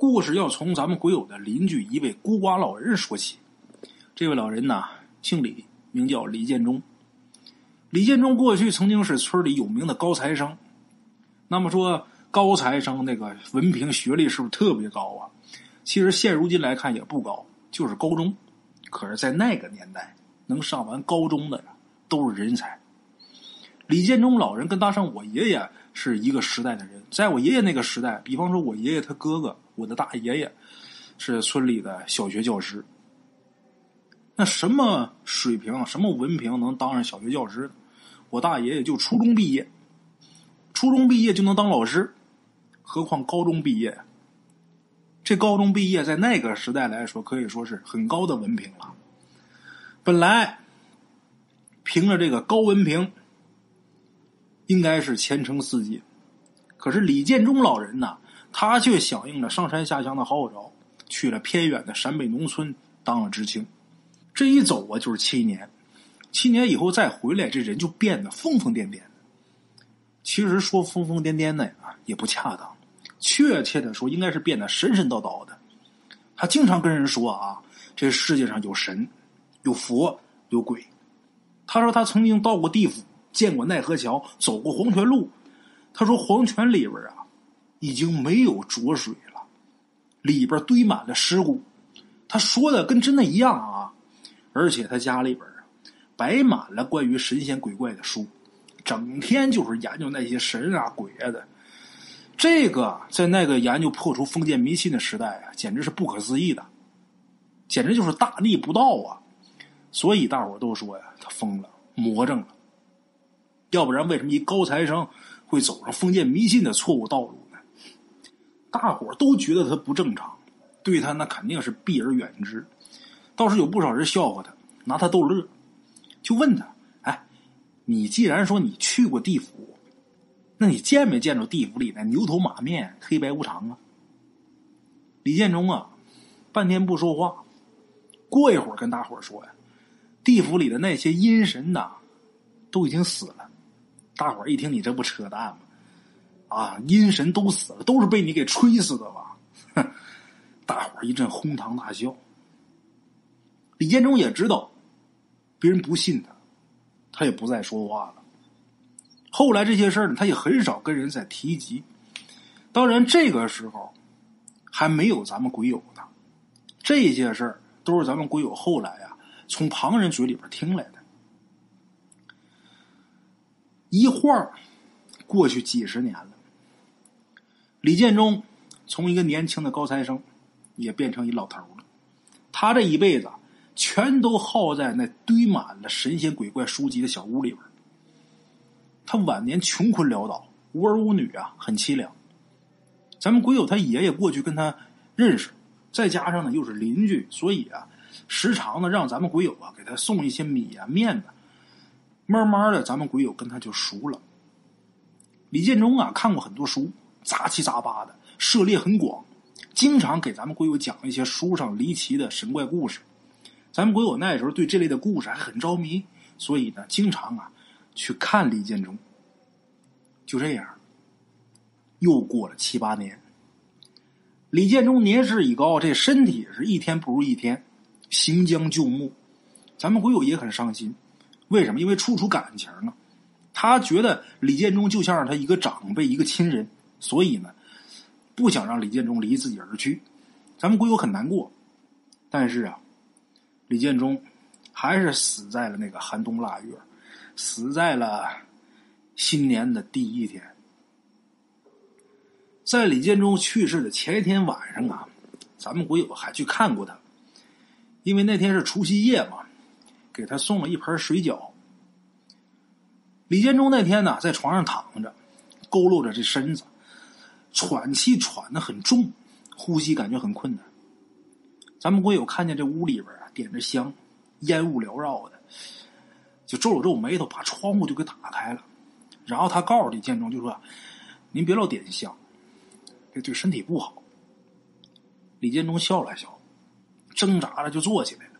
故事要从咱们鬼友的邻居一位孤寡老人说起。这位老人呢，姓李，名叫李建忠。李建忠过去曾经是村里有名的高材生。那么说，高材生那个文凭学历是不是特别高啊？其实现如今来看也不高，就是高中。可是，在那个年代，能上完高中的呀，都是人才。李建忠老人跟大上我爷爷是一个时代的人，在我爷爷那个时代，比方说我爷爷他哥哥，我的大爷爷是村里的小学教师。那什么水平、什么文凭能当上小学教师？我大爷爷就初中毕业，初中毕业就能当老师，何况高中毕业？这高中毕业在那个时代来说，可以说是很高的文凭了。本来凭着这个高文凭，应该是前程似锦。可是李建忠老人呢，他却响应了上山下乡的号召，去了偏远的陕北农村当了知青。这一走啊，就是七年。七年以后再回来，这人就变得疯疯癫癫。其实说疯疯癫癫的呀，也不恰当。确切的说，应该是变得神神叨叨的。他经常跟人说啊，这世界上有神，有佛，有鬼。他说他曾经到过地府，见过奈何桥，走过黄泉路。他说黄泉里边啊，已经没有浊水了，里边堆满了尸骨。他说的跟真的一样啊，而且他家里边。摆满了关于神仙鬼怪的书，整天就是研究那些神啊鬼啊的。这个在那个研究破除封建迷信的时代啊，简直是不可思议的，简直就是大逆不道啊！所以大伙都说呀，他疯了，魔怔了。要不然，为什么一高材生会走上封建迷信的错误道路？大伙都觉得他不正常，对他那肯定是避而远之。倒是有不少人笑话他，拿他逗乐。就问他：“哎，你既然说你去过地府，那你见没见着地府里那牛头马面、黑白无常啊？”李建忠啊，半天不说话。过一会儿跟大伙说呀：“地府里的那些阴神呐，都已经死了。”大伙一听，你这不扯淡吗？啊，阴神都死了，都是被你给吹死的吧？大伙一阵哄堂大笑。李建忠也知道。别人不信他，他也不再说话了。后来这些事儿呢，他也很少跟人再提及。当然，这个时候还没有咱们鬼友呢。这些事儿都是咱们鬼友后来呀，从旁人嘴里边听来的。一晃过去几十年了，李建忠从一个年轻的高材生，也变成一老头了。他这一辈子。全都耗在那堆满了神仙鬼怪书籍的小屋里边。他晚年穷困潦倒，无儿无女啊，很凄凉。咱们鬼友他爷爷过去跟他认识，再加上呢又是邻居，所以啊，时常呢让咱们鬼友啊给他送一些米啊面的。慢慢的，咱们鬼友跟他就熟了。李建忠啊看过很多书，杂七杂八的，涉猎很广，经常给咱们鬼友讲一些书上离奇的神怪故事。咱们鬼友那时候对这类的故事还很着迷，所以呢，经常啊去看李建忠。就这样，又过了七八年，李建忠年事已高，这身体是一天不如一天，行将就木。咱们鬼友也很伤心，为什么？因为处处感情啊，他觉得李建忠就像是他一个长辈、一个亲人，所以呢，不想让李建忠离自己而去。咱们鬼友很难过，但是啊。李建忠还是死在了那个寒冬腊月，死在了新年的第一天。在李建忠去世的前一天晚上啊，咱们鬼友还去看过他，因为那天是除夕夜嘛，给他送了一盆水饺。李建忠那天呢，在床上躺着，佝偻着这身子，喘气喘的很重，呼吸感觉很困难。咱们鬼友看见这屋里边啊。点着香，烟雾缭绕的，就皱了皱眉头，把窗户就给打开了。然后他告诉李建忠，就说：“您别老点香，这对身体不好。”李建忠笑了笑，挣扎着就坐起来了，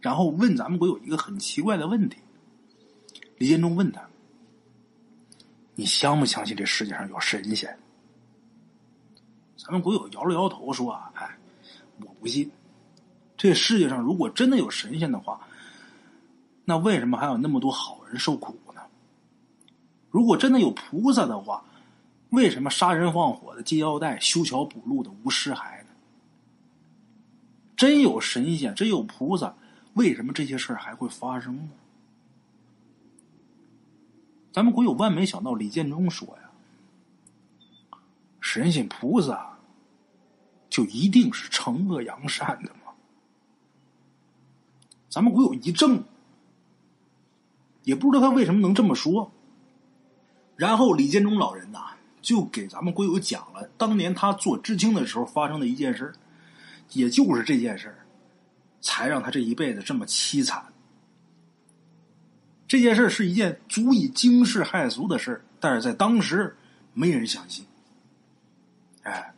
然后问咱们鬼友一个很奇怪的问题。李建忠问他：“你相不相信这世界上有神仙？”咱们鬼友摇了摇头说：“哎，我不信。这世界上如果真的有神仙的话，那为什么还有那么多好人受苦呢？如果真的有菩萨的话，为什么杀人放火的系腰带、修桥补路的无尸骸呢？真有神仙，真有菩萨，为什么这些事还会发生呢？”咱们鬼友万没想到，李建忠说呀：“神仙菩萨就一定是惩恶扬善的吗？”咱们鬼友一怔，也不知道他为什么能这么说。然后李建忠老人呐，就给咱们鬼友讲了当年他做知青的时候发生的一件事也就是这件事才让他这一辈子这么凄惨。这件事是一件足以惊世骇俗的事但是在当时没人相信。哎，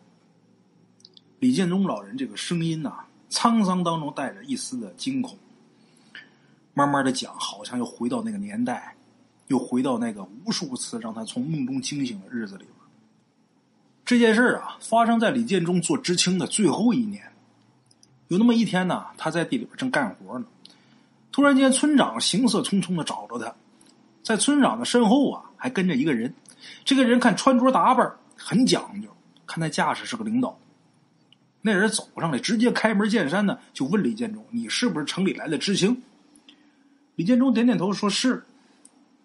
李建忠老人这个声音呐，沧桑当中带着一丝的惊恐，慢慢的讲，好像又回到那个年代，又回到那个无数次让他从梦中惊醒的日子里边。这件事啊，发生在李建忠做知青的最后一年。有那么一天呢，他在地里边正干活呢。突然间，村长行色匆匆的找着他，在村长的身后啊，还跟着一个人。这个人看穿着打扮很讲究，看那架势是个领导。那人走上来，直接开门见山的就问李建忠：“你是不是城里来的知青？”李建忠点点头，说是。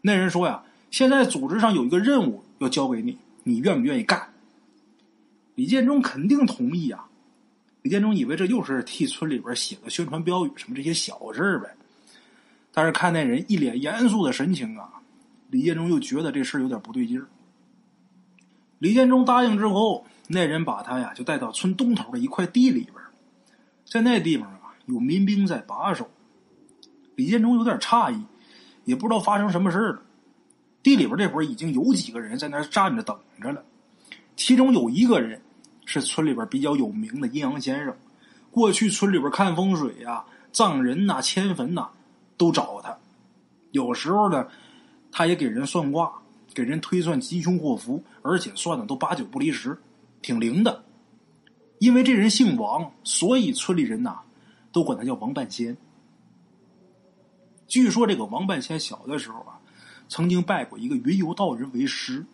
那人说：“呀，现在组织上有一个任务要交给你，你愿不愿意干？”李建忠肯定同意啊。李建忠以为这又是替村里边写个宣传标语，什么这些小事呗。但是看那人一脸严肃的神情啊，李建忠又觉得这事有点不对劲儿。李建忠答应之后，那人把他呀就带到村东头的一块地里边，在那地方啊有民兵在把守。李建忠有点诧异，也不知道发生什么事了。地里边这会儿已经有几个人在那站着等着了，其中有一个人是村里边比较有名的阴阳先生，过去村里边看风水呀、葬人呐、迁坟呐。都找他，有时候呢，他也给人算卦，给人推算吉凶祸福，而且算的都八九不离十，挺灵的。因为这人姓王，所以村里人呐都管他叫王半仙。据说这个王半仙小的时候啊，曾经拜过一个云游道人为师，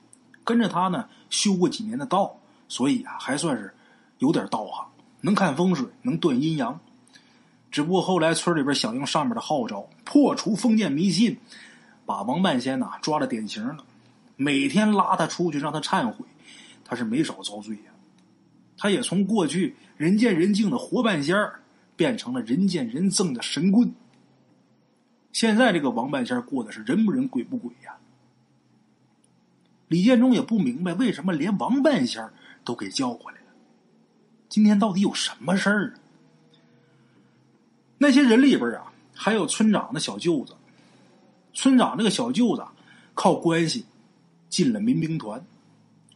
跟着他呢修过几年的道，所以啊还算是有点道行，能看风水，能断阴阳。只不过后来村里边响应上面的号召，破除封建迷信，把王半仙呐抓了典型了，每天拉他出去让他忏悔，他是没少遭罪呀。他也从过去人见人敬的活半仙儿，变成了人见人憎的神棍。现在这个王半仙过的是人不人鬼不鬼呀。李建忠也不明白为什么连王半仙都给叫过来了，今天到底有什么事儿？那些人里边啊，还有村长的小舅子。村长这个小舅子靠关系进了民兵团，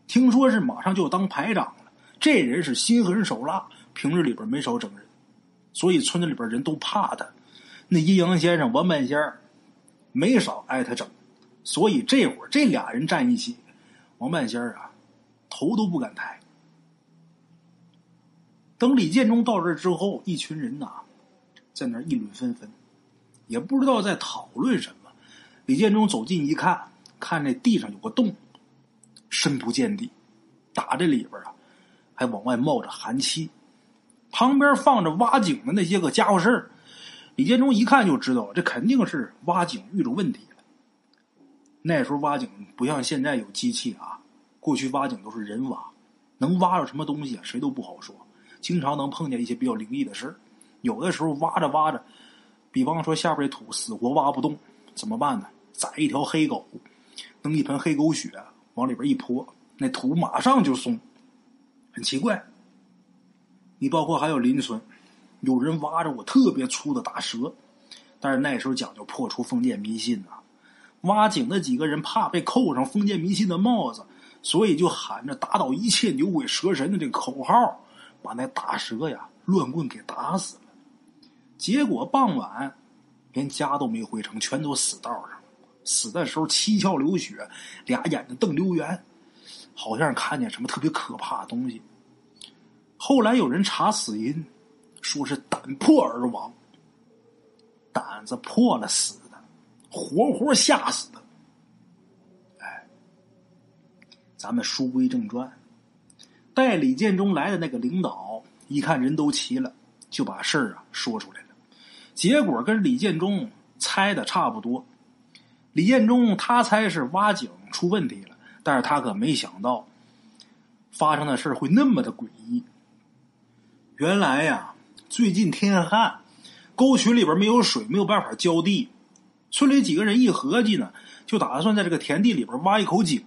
听说是马上就当排长了。这人是心狠手辣，平日里边没少整人，所以村子里边人都怕他。那阴阳先生王半仙儿没少挨他整，所以这会儿这俩人站一起，王半仙儿啊头都不敢抬。等李建忠到这之后，一群人呐。在那议论纷纷，也不知道在讨论什么。李建忠走近一看，看那地上有个洞，深不见底，打这里边啊，还往外冒着寒气。旁边放着挖井的那些个家伙事儿，李建忠一看就知道，这肯定是挖井遇着问题了。那时候挖井不像现在有机器啊，过去挖井都是人挖，能挖着什么东西，谁都不好说，经常能碰见一些比较灵异的事儿。有的时候挖着挖着，比方说下边土死活挖不动，怎么办呢？宰一条黑狗，弄一盆黑狗血往里边一泼，那土马上就松。很奇怪。你包括还有邻村，有人挖着我特别粗的大蛇，但是那时候讲究破除封建迷信啊，挖井的几个人怕被扣上封建迷信的帽子，所以就喊着打倒一切牛鬼蛇神的这个口号，把那大蛇呀乱棍给打死了。结果傍晚，连家都没回成，全都死道上。死的时候七窍流血，俩眼睛瞪溜圆，好像看见什么特别可怕的东西。后来有人查死因，说是胆破而亡，胆子破了死的，活活吓死的。哎，咱们书归正传，带李建忠来的那个领导一看人都齐了，就把事儿啊说出来了。结果跟李建忠猜的差不多。李彦忠他猜是挖井出问题了，但是他可没想到发生的事会那么的诡异。原来呀，最近天旱，沟渠里边没有水，没有办法浇地。村里几个人一合计呢，就打算在这个田地里边挖一口井。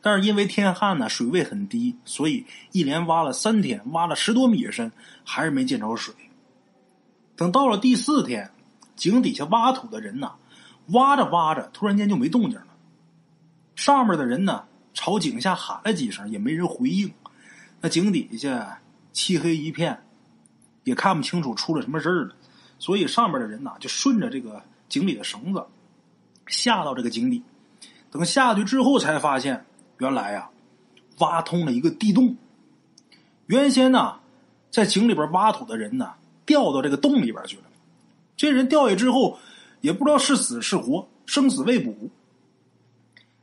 但是因为天旱呢，水位很低，所以一连挖了三天，挖了十多米深，还是没见着水。等到了第四天，井底下挖土的人呐，挖着挖着，突然间就没动静了。上面的人呢，朝井下喊了几声，也没人回应。那井底下。漆黑一片，也看不清楚出了什么事儿了，所以上面的人呢就顺着这个井里的绳子下到这个井底。等下去之后，才发现原来呀挖通了一个地洞。原先呢在井里边挖土的人呢掉到这个洞里边去了。这人掉下之后也不知道是死是活，生死未卜。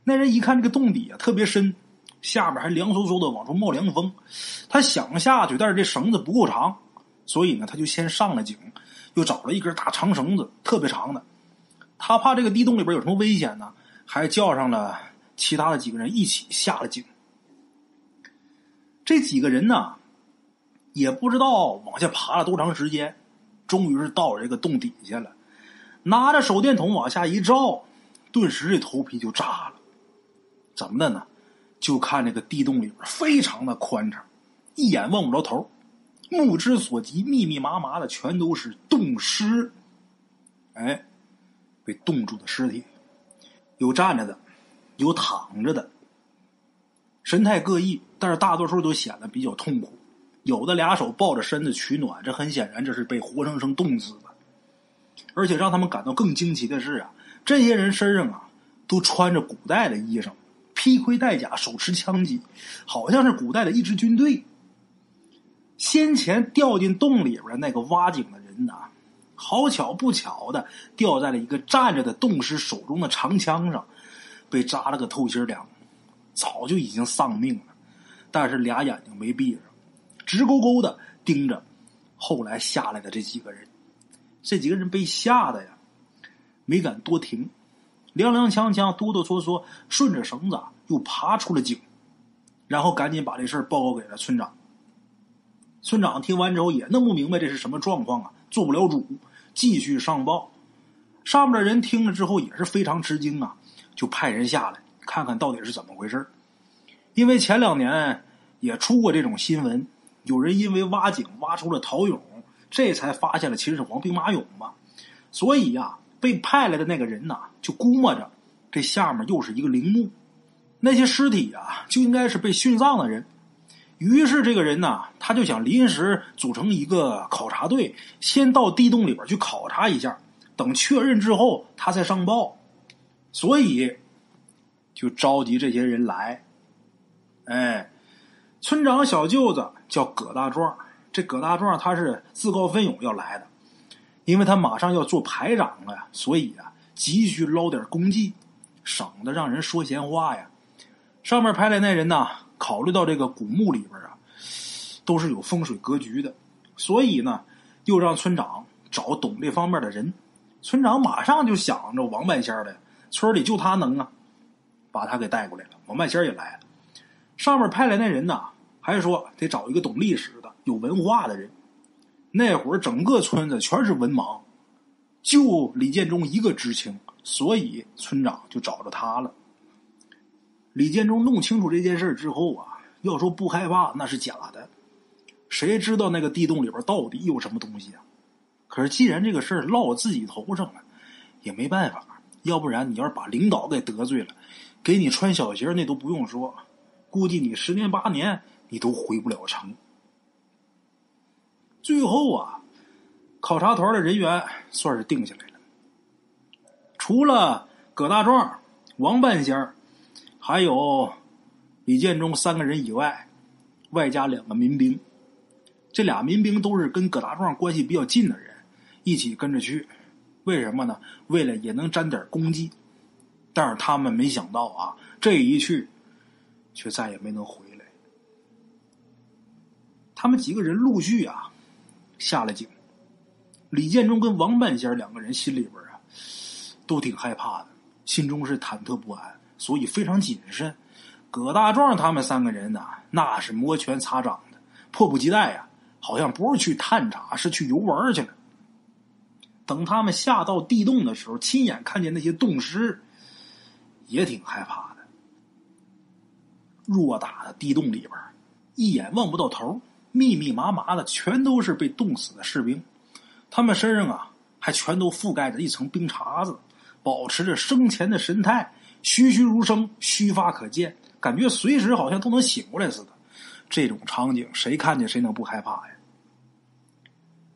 那人一看这个洞底啊特别深。下边还凉飕飕的，往出冒凉风。他想下去，但是这绳子不够长，所以呢，他就先上了井，又找了一根大长绳子，特别长的。他怕这个地洞里边有什么危险呢，还叫上了其他的几个人一起下了井。这几个人呢，也不知道往下爬了多长时间，终于是到了这个洞底下了。拿着手电筒往下一照，顿时这头皮就炸了。怎么的呢？就看这个地洞里边非常的宽敞，一眼望不着头，目之所及密密麻麻的全都是冻尸，哎，被冻住的尸体，有站着的，有躺着的，神态各异，但是大多数都显得比较痛苦，有的俩手抱着身子取暖，这很显然这是被活生生冻死，而且让他们感到更惊奇的是啊，这些人身上啊都穿着古代的衣裳。披盔戴甲，手持枪戟，好像是古代的一支军队。先前掉进洞里边那个挖井的人呐，好巧不巧的掉在了一个站着的洞师手中的长枪上，被扎了个透心凉，早就已经丧命了。但是俩眼睛没闭上，直勾勾的盯着后来下来的这几个人。这几个人被吓得呀，没敢多停，踉踉跄跄，哆哆嗦嗦，顺着绳子。又爬出了井，然后赶紧把这事报告给了村长。村长听完之后也弄不明白这是什么状况啊，做不了主，继续上报。上面的人听了之后也是非常吃惊啊，就派人下来看看到底是怎么回事因为前两年也出过这种新闻，有人因为挖井挖出了陶俑，这才发现了秦始皇兵马俑嘛。所以呀，被派来的那个人呐，就估摸着这下面又是一个陵墓。那些尸体啊，就应该是被殉葬的人。于是这个人呢，他就想临时组成一个考察队，先到地洞里边去考察一下，等确认之后，他再上报。所以就召集这些人来。哎，村长小舅子叫葛大壮，这葛大壮他是自告奋勇要来的，因为他马上要做排长了呀，所以啊，急需捞点功绩，省得让人说闲话呀。上面派来那人呢，考虑到这个古墓里边啊，都是有风水格局的，所以呢，又让村长找懂这方面的人。村长马上就想着王半仙的，村里就他能啊，把他给带过来了。王半仙也来了。上面派来那人呐，还说得找一个懂历史、有文化的人。那会儿整个村子全是文盲，就李建忠一个知青，所以村长就找着他了。李建忠弄清楚这件事之后啊，要说不害怕那是假的。谁知道那个地洞里边到底有什么东西啊？可是既然这个事儿落我自己头上了，也没办法。要不然你要是把领导给得罪了，给你穿小鞋那都不用说，估计你十年八年你都回不了城。最后啊，考察团的人员算是定下来了，除了葛大壮、王半仙儿。还有李建忠三个人以外，外加两个民兵。这俩民兵都是跟葛大壮关系比较近的人，一起跟着去。为什么呢？为了也能沾点功绩。但是他们没想到啊，这一去，却再也没能回来。他们几个人陆续啊下了井。李建忠跟王半仙两个人心里边啊都挺害怕的，心中是忐忑不安，所以非常谨慎。葛大壮他们三个人呢，那是摩拳擦掌的，迫不及待呀，好像不是去探查，是去游玩去了。等他们下到地洞的时候，亲眼看见那些洞尸，也挺害怕的。偌大的地洞里边，一眼望不到头，密密麻麻的，全都是被冻死的士兵。他们身上啊，还全都覆盖着一层冰碴子，保持着生前的神态，栩栩如生，须发可见，感觉随时好像都能醒过来似的。这种场景，谁看见谁能不害怕呀？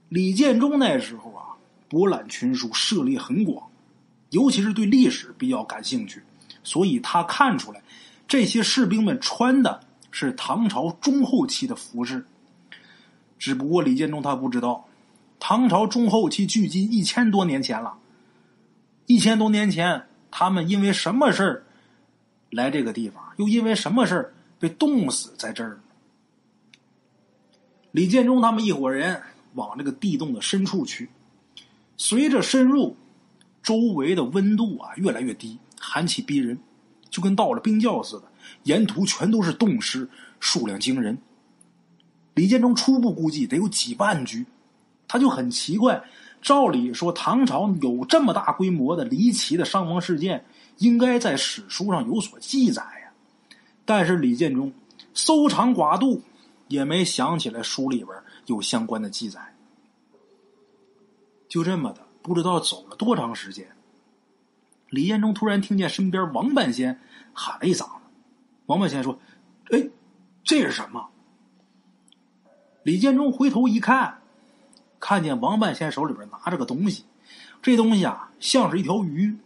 李建忠那时候啊。博览群书，涉猎很广，尤其是对历史比较感兴趣，所以他看出来，这些士兵们穿的是唐朝中后期的服饰。只不过李建忠他不知道，唐朝中后期距今一千多年前了。一千多年前，他们因为什么事儿来这个地方，又因为什么事儿被冻死在这儿？李建忠他们一伙人往这个地洞的深处去。随着深入，周围的温度啊越来越低，寒气逼人，就跟到了冰窖似的。沿途全都是冻尸，数量惊人。李建忠初步估计得有几万具，他就很奇怪。照理说，唐朝有这么大规模的离奇的伤亡事件，应该在史书上有所记载呀。但是李建忠搜肠刮肚，也没想起来书里边有相关的记载。就这么的，不知道走了多长时间。李建忠突然听见身边王半仙喊了一嗓子。王半仙说：“哎，这是什么？”李建忠回头一看，看见王半仙手里边拿着个东西。这东西啊，像是一条鱼，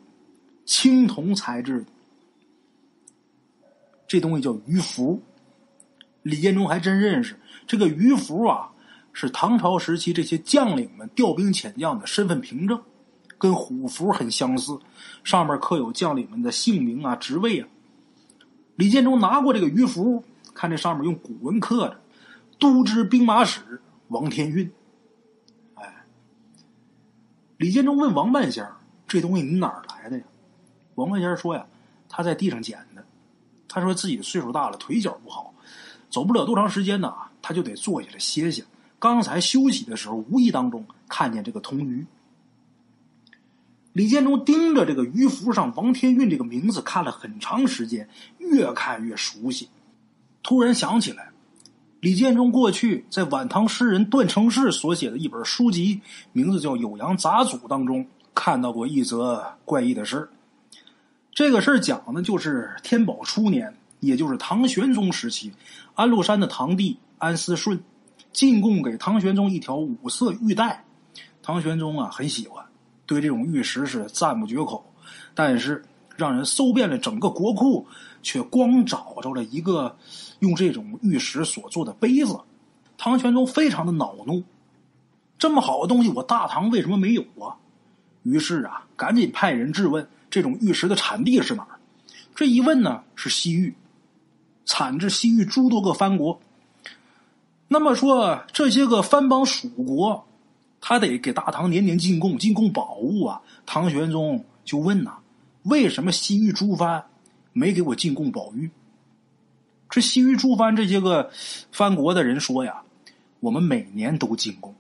青铜材质的。这东西叫鱼符。李建忠还真认识这个鱼符啊。是唐朝时期这些将领们调兵遣将的身份凭证，跟虎符很相似，上面刻有将领们的姓名啊、职位啊。李建忠拿过这个鱼符，看这上面用古文刻着“都知兵马使王天运”。哎，李建忠问王半仙这东西你哪儿来的呀？”王半仙说：“呀，他在地上捡的。他说自己岁数大了，腿脚不好，走不了多长时间呢，他就得坐下来歇歇。”刚才休息的时候，无意当中看见这个铜鱼。李建忠盯着这个鱼符上王天运这个名字看了很长时间，越看越熟悉。突然想起来，李建忠过去在晚唐诗人段成式所写的一本书籍，名字叫《酉阳杂俎》当中看到过一则怪异的事这个事讲的就是天宝初年，也就是唐玄宗时期，安禄山的堂弟安思顺。进贡给唐玄宗一条五色玉带，唐玄宗啊很喜欢，对这种玉石是赞不绝口。但是让人搜遍了整个国库，却光找着了一个用这种玉石所做的杯子。唐玄宗非常的恼怒，这么好的东西，我大唐为什么没有啊？于是啊，赶紧派人质问这种玉石的产地是哪儿。这一问呢，是西域，产自西域诸多个藩国。那么说，这些个藩邦属国，他得给大唐年年进贡，进贡宝物啊。唐玄宗就问呐：“为什么西域诸藩没给我进贡宝玉？”这西域诸藩这些个藩国的人说呀：“我们每年都进贡，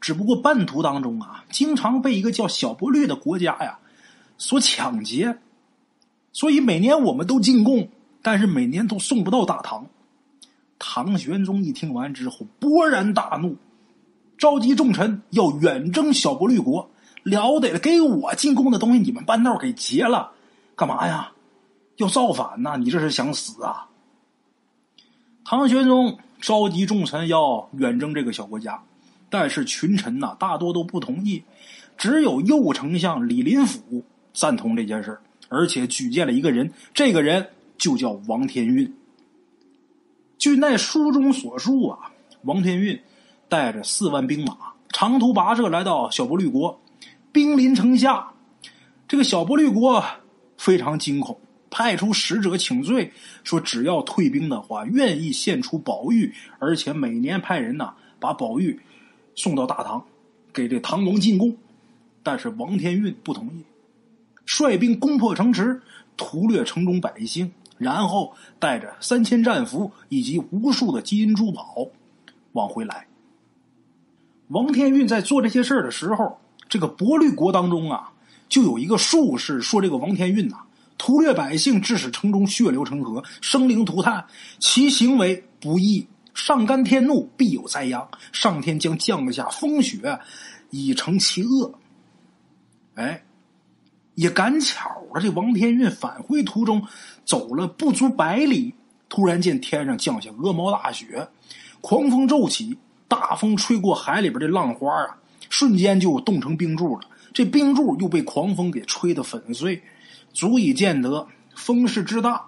只不过半途当中啊，经常被一个叫小波律的国家呀所抢劫，所以每年我们都进贡，但是每年都送不到大唐。”唐玄宗一听完之后，勃然大怒，召集众臣要远征小波律国。了得了，给我进贡的东西，你们半道给劫了，干嘛呀？要造反呐？你这是想死啊？唐玄宗召集众臣要远征这个小国家，但是群臣呐，大多都不同意，只有右丞相李林甫赞同这件事而且举荐了一个人，这个人就叫王天运。据那书中所述啊，王天运带着四万兵马长途跋涉来到小波绿国，兵临城下。这个小波绿国非常惊恐，派出使者请罪，说只要退兵的话，愿意献出宝玉，而且每年派人呐把宝玉送到大唐，给这唐王进贡。但是王天运不同意，率兵攻破城池，屠掠城中百姓。然后带着三千战俘以及无数的金银珠宝往回来。王天运在做这些事的时候，这个博律国当中啊，就有一个术士说：“这个王天运呐，屠掠百姓，致使城中血流成河，生灵涂炭，其行为不义。上干天怒，必有灾殃，上天将降下风雪，以成其恶。”哎。也赶巧了，这王天运返回途中走了不足百里，突然见天上降下鹅毛大雪，狂风骤起，大风吹过海里边的浪花啊，瞬间就冻成冰柱了。这冰柱又被狂风给吹得粉碎，足以见得风势之大。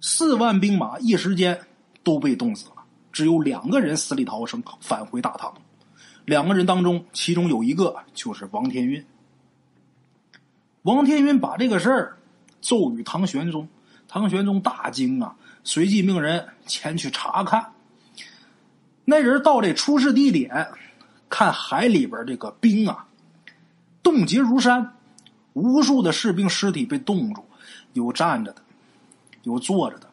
四万兵马一时间都被冻死了，只有两个人死里逃生，返回大唐。两个人当中，其中有一个就是王天运。王天云把这个事儿奏与唐玄宗，唐玄宗大惊啊，随即命人前去查看。那人到这出事地点，看海里边这个冰啊，冻结如山，无数的士兵尸体被冻住，有站着的，有坐着的，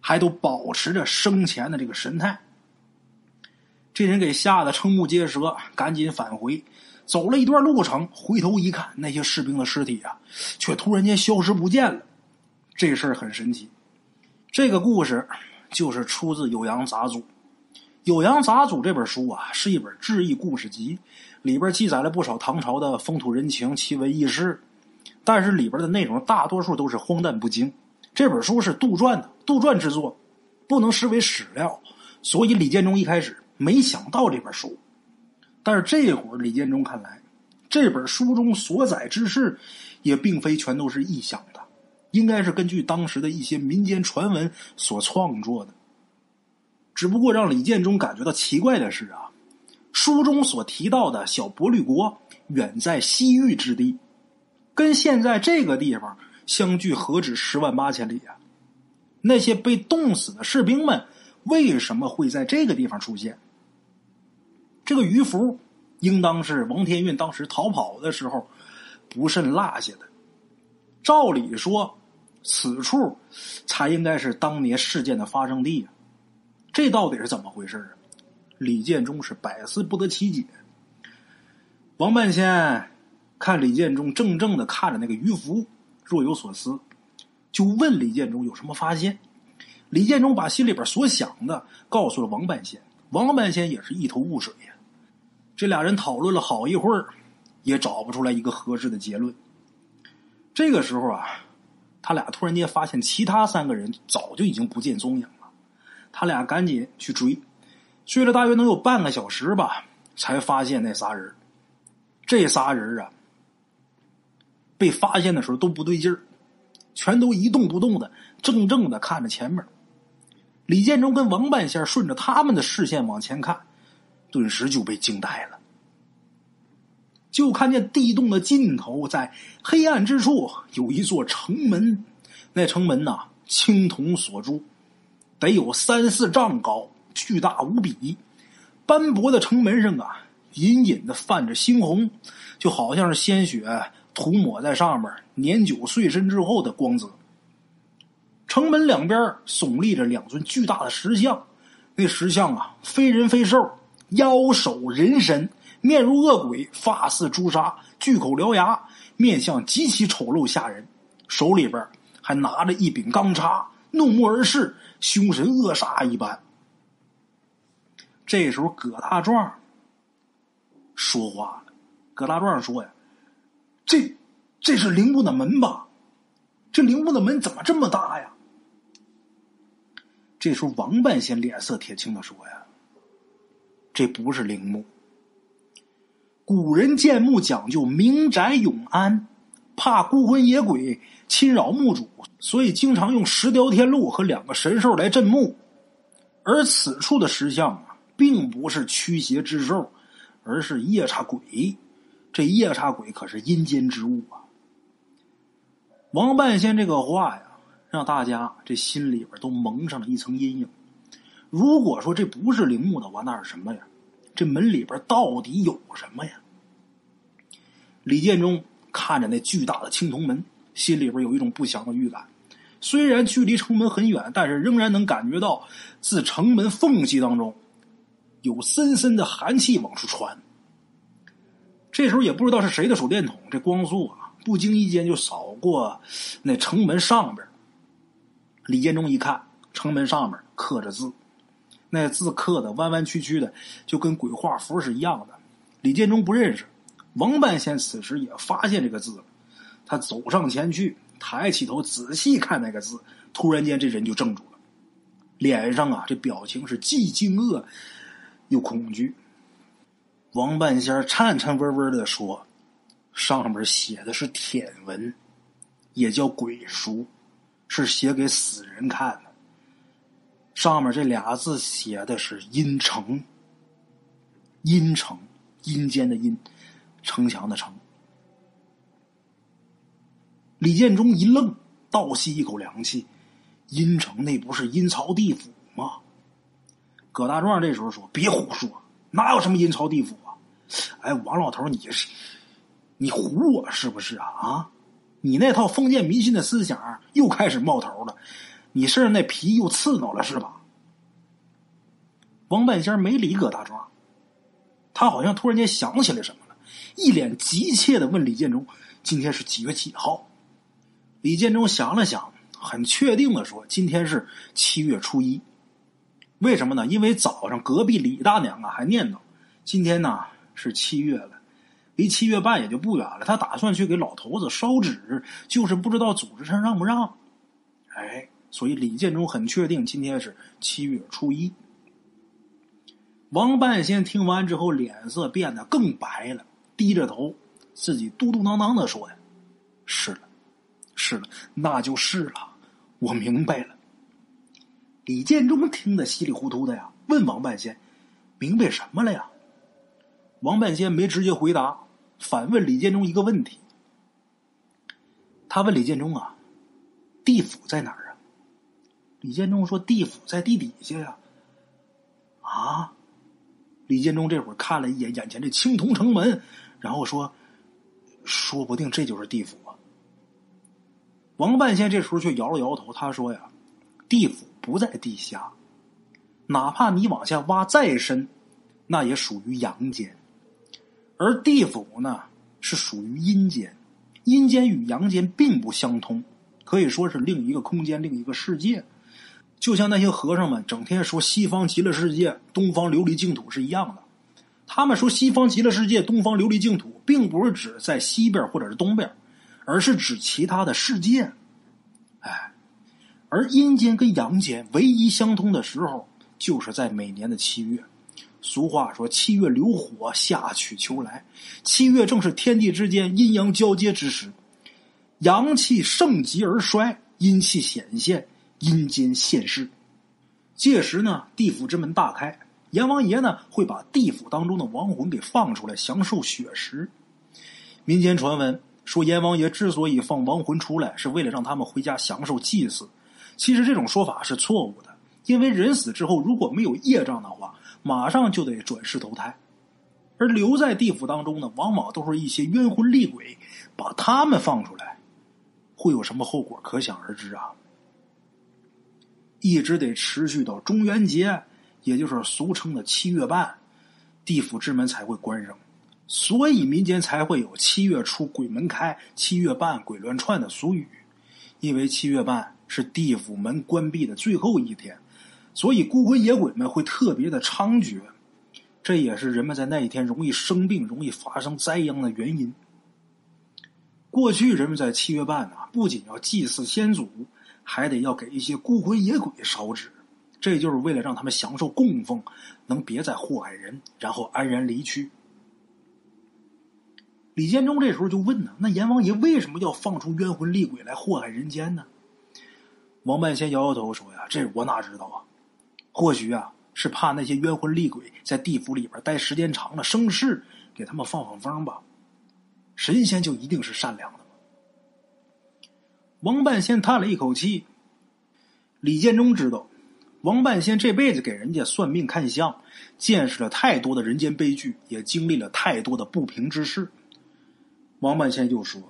还都保持着生前的这个神态。这人给吓得瞠目结舌，赶紧返回。走了一段路程，回头一看，那些士兵的尸体啊，却突然间消失不见了。这事儿很神奇。这个故事就是出自《酉阳杂俎》。《酉阳杂俎》这本书啊，是一本志异故事集，里边记载了不少唐朝的风土人情、奇闻异事。但是里边的内容大多数都是荒诞不经。这本书是杜撰的，杜撰之作，不能视为史料。所以李建中一开始没想到这本书。但是这会儿，李建中看来，这本书中所载之事，也并非全都是臆想的，应该是根据当时的一些民间传闻所创作的。只不过让李建中感觉到奇怪的是啊，书中所提到的小博律国远在西域之地，跟现在这个地方相距何止十万八千里啊！那些被冻死的士兵们为什么会在这个地方出现？这个鱼符，应当是王天运当时逃跑的时候不慎落下的。照理说，此处才应该是当年事件的发生地啊！这到底是怎么回事啊？李建中是百思不得其解。王半仙看李建中怔怔的看着那个鱼符，若有所思，就问李建中有什么发现。李建中把心里边所想的告诉了王半仙，王半仙也是一头雾水呀。这俩人讨论了好一会儿，也找不出来一个合适的结论。这个时候啊，他俩突然间发现其他三个人早就已经不见踪影了。他俩赶紧去追，追了大约能有半个小时吧，才发现那仨人。这仨人啊，被发现的时候都不对劲儿，全都一动不动的，怔怔的看着前面。李建中跟王半仙顺着他们的视线往前看。顿时就被惊呆了，就看见地洞的尽头，在黑暗之处有一座城门，那城门呐青铜锁珠，得有三四丈高，巨大无比。斑驳的城门上啊，隐隐的泛着猩红，就好像是鲜血涂抹在上面，年久岁深之后的光泽。城门两边耸立着两尊巨大的石像，那石像啊，非人非兽。腰手人身，面如恶鬼，发似朱砂，巨口獠牙，面相极其丑陋吓人。手里边还拿着一柄钢叉，怒目而视，凶神恶煞一般。这时候，葛大壮说话了。葛大壮说：“呀，这这是陵墓的门吧？这陵墓的门怎么这么大呀？”这时候，王半仙脸色铁青的说：“呀。”这不是陵墓。古人建墓讲究明宅永安，怕孤魂野鬼侵扰墓主，所以经常用石雕天禄和两个神兽来镇墓。而此处的石像啊，并不是驱邪之兽，而是夜叉鬼。这夜叉鬼可是阴间之物啊！王半仙这个话呀，让大家这心里边都蒙上了一层阴影。如果说这不是陵墓的话，那是什么呀？这门里边到底有什么呀？李建中看着那巨大的青铜门，心里边有一种不祥的预感。虽然距离城门很远，但是仍然能感觉到自城门缝隙当中有森森的寒气往出传。这时候也不知道是谁的手电筒，这光速啊，不经意间就扫过那城门上边。李建中一看，城门上面刻着字，那字刻的弯弯曲曲的，就跟鬼画符是一样的。李建中不认识，王半仙此时也发现这个字了，他走上前去，抬起头仔细看那个字，突然间这人就怔住了，脸上啊这表情是既惊愕又恐惧。王半仙颤颤巍巍的说：“上面写的是天文，也叫鬼书，是写给死人看的。上面这俩字写的是阴城，阴城，阴间的阴，城墙的城。”李建忠一愣，倒吸一口凉气：“阴城那不是阴曹地府吗？”葛大壮这时候说：“别胡说。”哪有什么阴曹地府啊？哎，王老头，你是你唬我是不是啊？啊，你那套封建迷信的思想又开始冒头了，你身上那皮又刺挠了是吧？王半仙没理葛大壮，他好像突然间想起来什么了，一脸急切的问李建中：“今天是几月几号？”李建中想了想，很确定的说：“今天是七月初一。”为什么呢？因为早上隔壁李大娘啊还念叨，今天呢是七月了，离七月半也就不远了。她打算去给老头子烧纸，就是不知道组织上让不让。哎，所以李建中很确定今天是七月初一。王半仙听完之后，脸色变得更白了，低着头，自己嘟嘟囔囔的说：“呀，是了，是了，那就是了，我明白了。”李建中听得稀里糊涂的呀，问王半仙：“明白什么了呀？”王半仙没直接回答，反问李建中一个问题。他问李建中啊：“地府在哪儿啊？”李建中说：“地府在地底下呀。”啊！李建中这会儿看了一眼眼前这青铜城门，然后说：“说不定这就是地府啊。”王半仙这时候却摇了摇头，他说：“呀，地府。”不在地下，哪怕你往下挖再深，那也属于阳间；而地府呢，是属于阴间。阴间与阳间并不相通，可以说是另一个空间、另一个世界。就像那些和尚们整天说西方极乐世界、东方琉璃净土是一样的。他们说西方极乐世界、东方琉璃净土，并不是指在西边或者是东边，而是指其他的世界。哎。而阴间跟阳间唯一相通的时候，就是在每年的七月。俗话说：“七月流火，夏去秋来。”七月正是天地之间阴阳交接之时，阳气盛极而衰，阴气显现，阴间现世。届时呢，地府之门大开，阎王爷呢会把地府当中的亡魂给放出来，享受血食。民间传闻说，阎王爷之所以放亡魂出来，是为了让他们回家享受祭祀。其实这种说法是错误的，因为人死之后如果没有业障的话，马上就得转世投胎，而留在地府当中呢，往往都是一些冤魂厉鬼，把他们放出来，会有什么后果？可想而知啊！一直得持续到中元节，也就是俗称的七月半，地府之门才会关上，所以民间才会有“七月初鬼门开，七月半鬼乱窜”的俗语，因为七月半。是地府门关闭的最后一天，所以孤魂野鬼们会特别的猖獗，这也是人们在那一天容易生病、容易发生灾殃的原因。过去人们在七月半呢，不仅要祭祀先祖，还得要给一些孤魂野鬼烧纸，这就是为了让他们享受供奉，能别再祸害人，然后安然离去。李建忠这时候就问呢：“那阎王爷为什么要放出冤魂厉鬼来祸害人间呢？”王半仙摇摇头说：“呀，这我哪知道啊！或许啊，是怕那些冤魂厉鬼在地府里边待时间长了生事，给他们放放风吧。神仙就一定是善良的吗？王半仙叹了一口气。李建忠知道，王半仙这辈子给人家算命看相，见识了太多的人间悲剧，也经历了太多的不平之事。王半仙就说。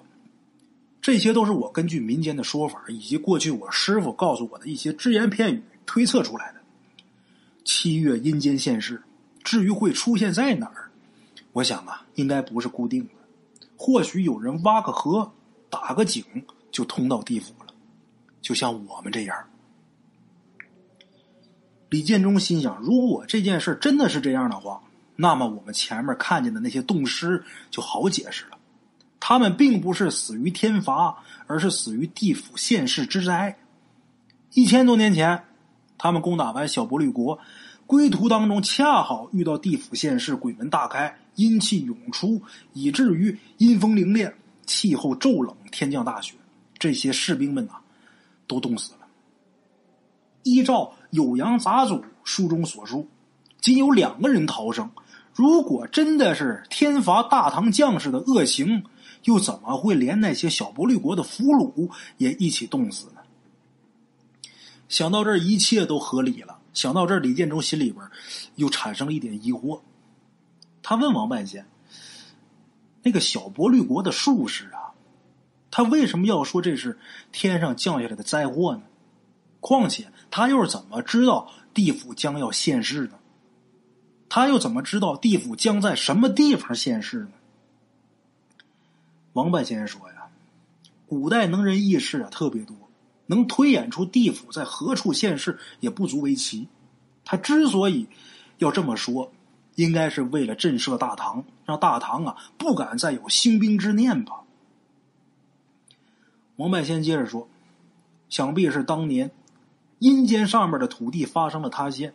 这些都是我根据民间的说法，以及过去我师傅告诉我的一些只言片语推测出来的。七月阴间现世，至于会出现在哪儿，我想啊，应该不是固定的。或许有人挖个河，打个井，就通到地府了，就像我们这样。李建忠心想：如果这件事真的是这样的话，那么我们前面看见的那些冻尸就好解释。他们并不是死于天罚，而是死于地府现世之灾。一千多年前，他们攻打完小波律国，归途当中恰好遇到地府现世，鬼门大开，阴气涌出，以至于阴风凛冽，气候骤冷，天降大雪，这些士兵们呐，都冻死了。依照《酉阳杂俎》书中所述，仅有两个人逃生。如果真的是天罚大唐将士的恶行，又怎么会连那些小波律国的俘虏也一起冻死呢？想到这儿，一切都合理了。想到这儿，李建忠心里边又产生了一点疑惑。他问王半仙：“那个小波律国的术士啊，他为什么要说这是天上降下来的灾祸呢？况且他又是怎么知道地府将要现世呢？他又怎么知道地府将在什么地方现世呢？”王半仙说：“呀，古代能人异士啊特别多，能推演出地府在何处现世也不足为奇。他之所以要这么说，应该是为了震慑大唐，让大唐啊不敢再有兴兵之念吧。”王半仙接着说：“想必是当年阴间上面的土地发生了塌陷，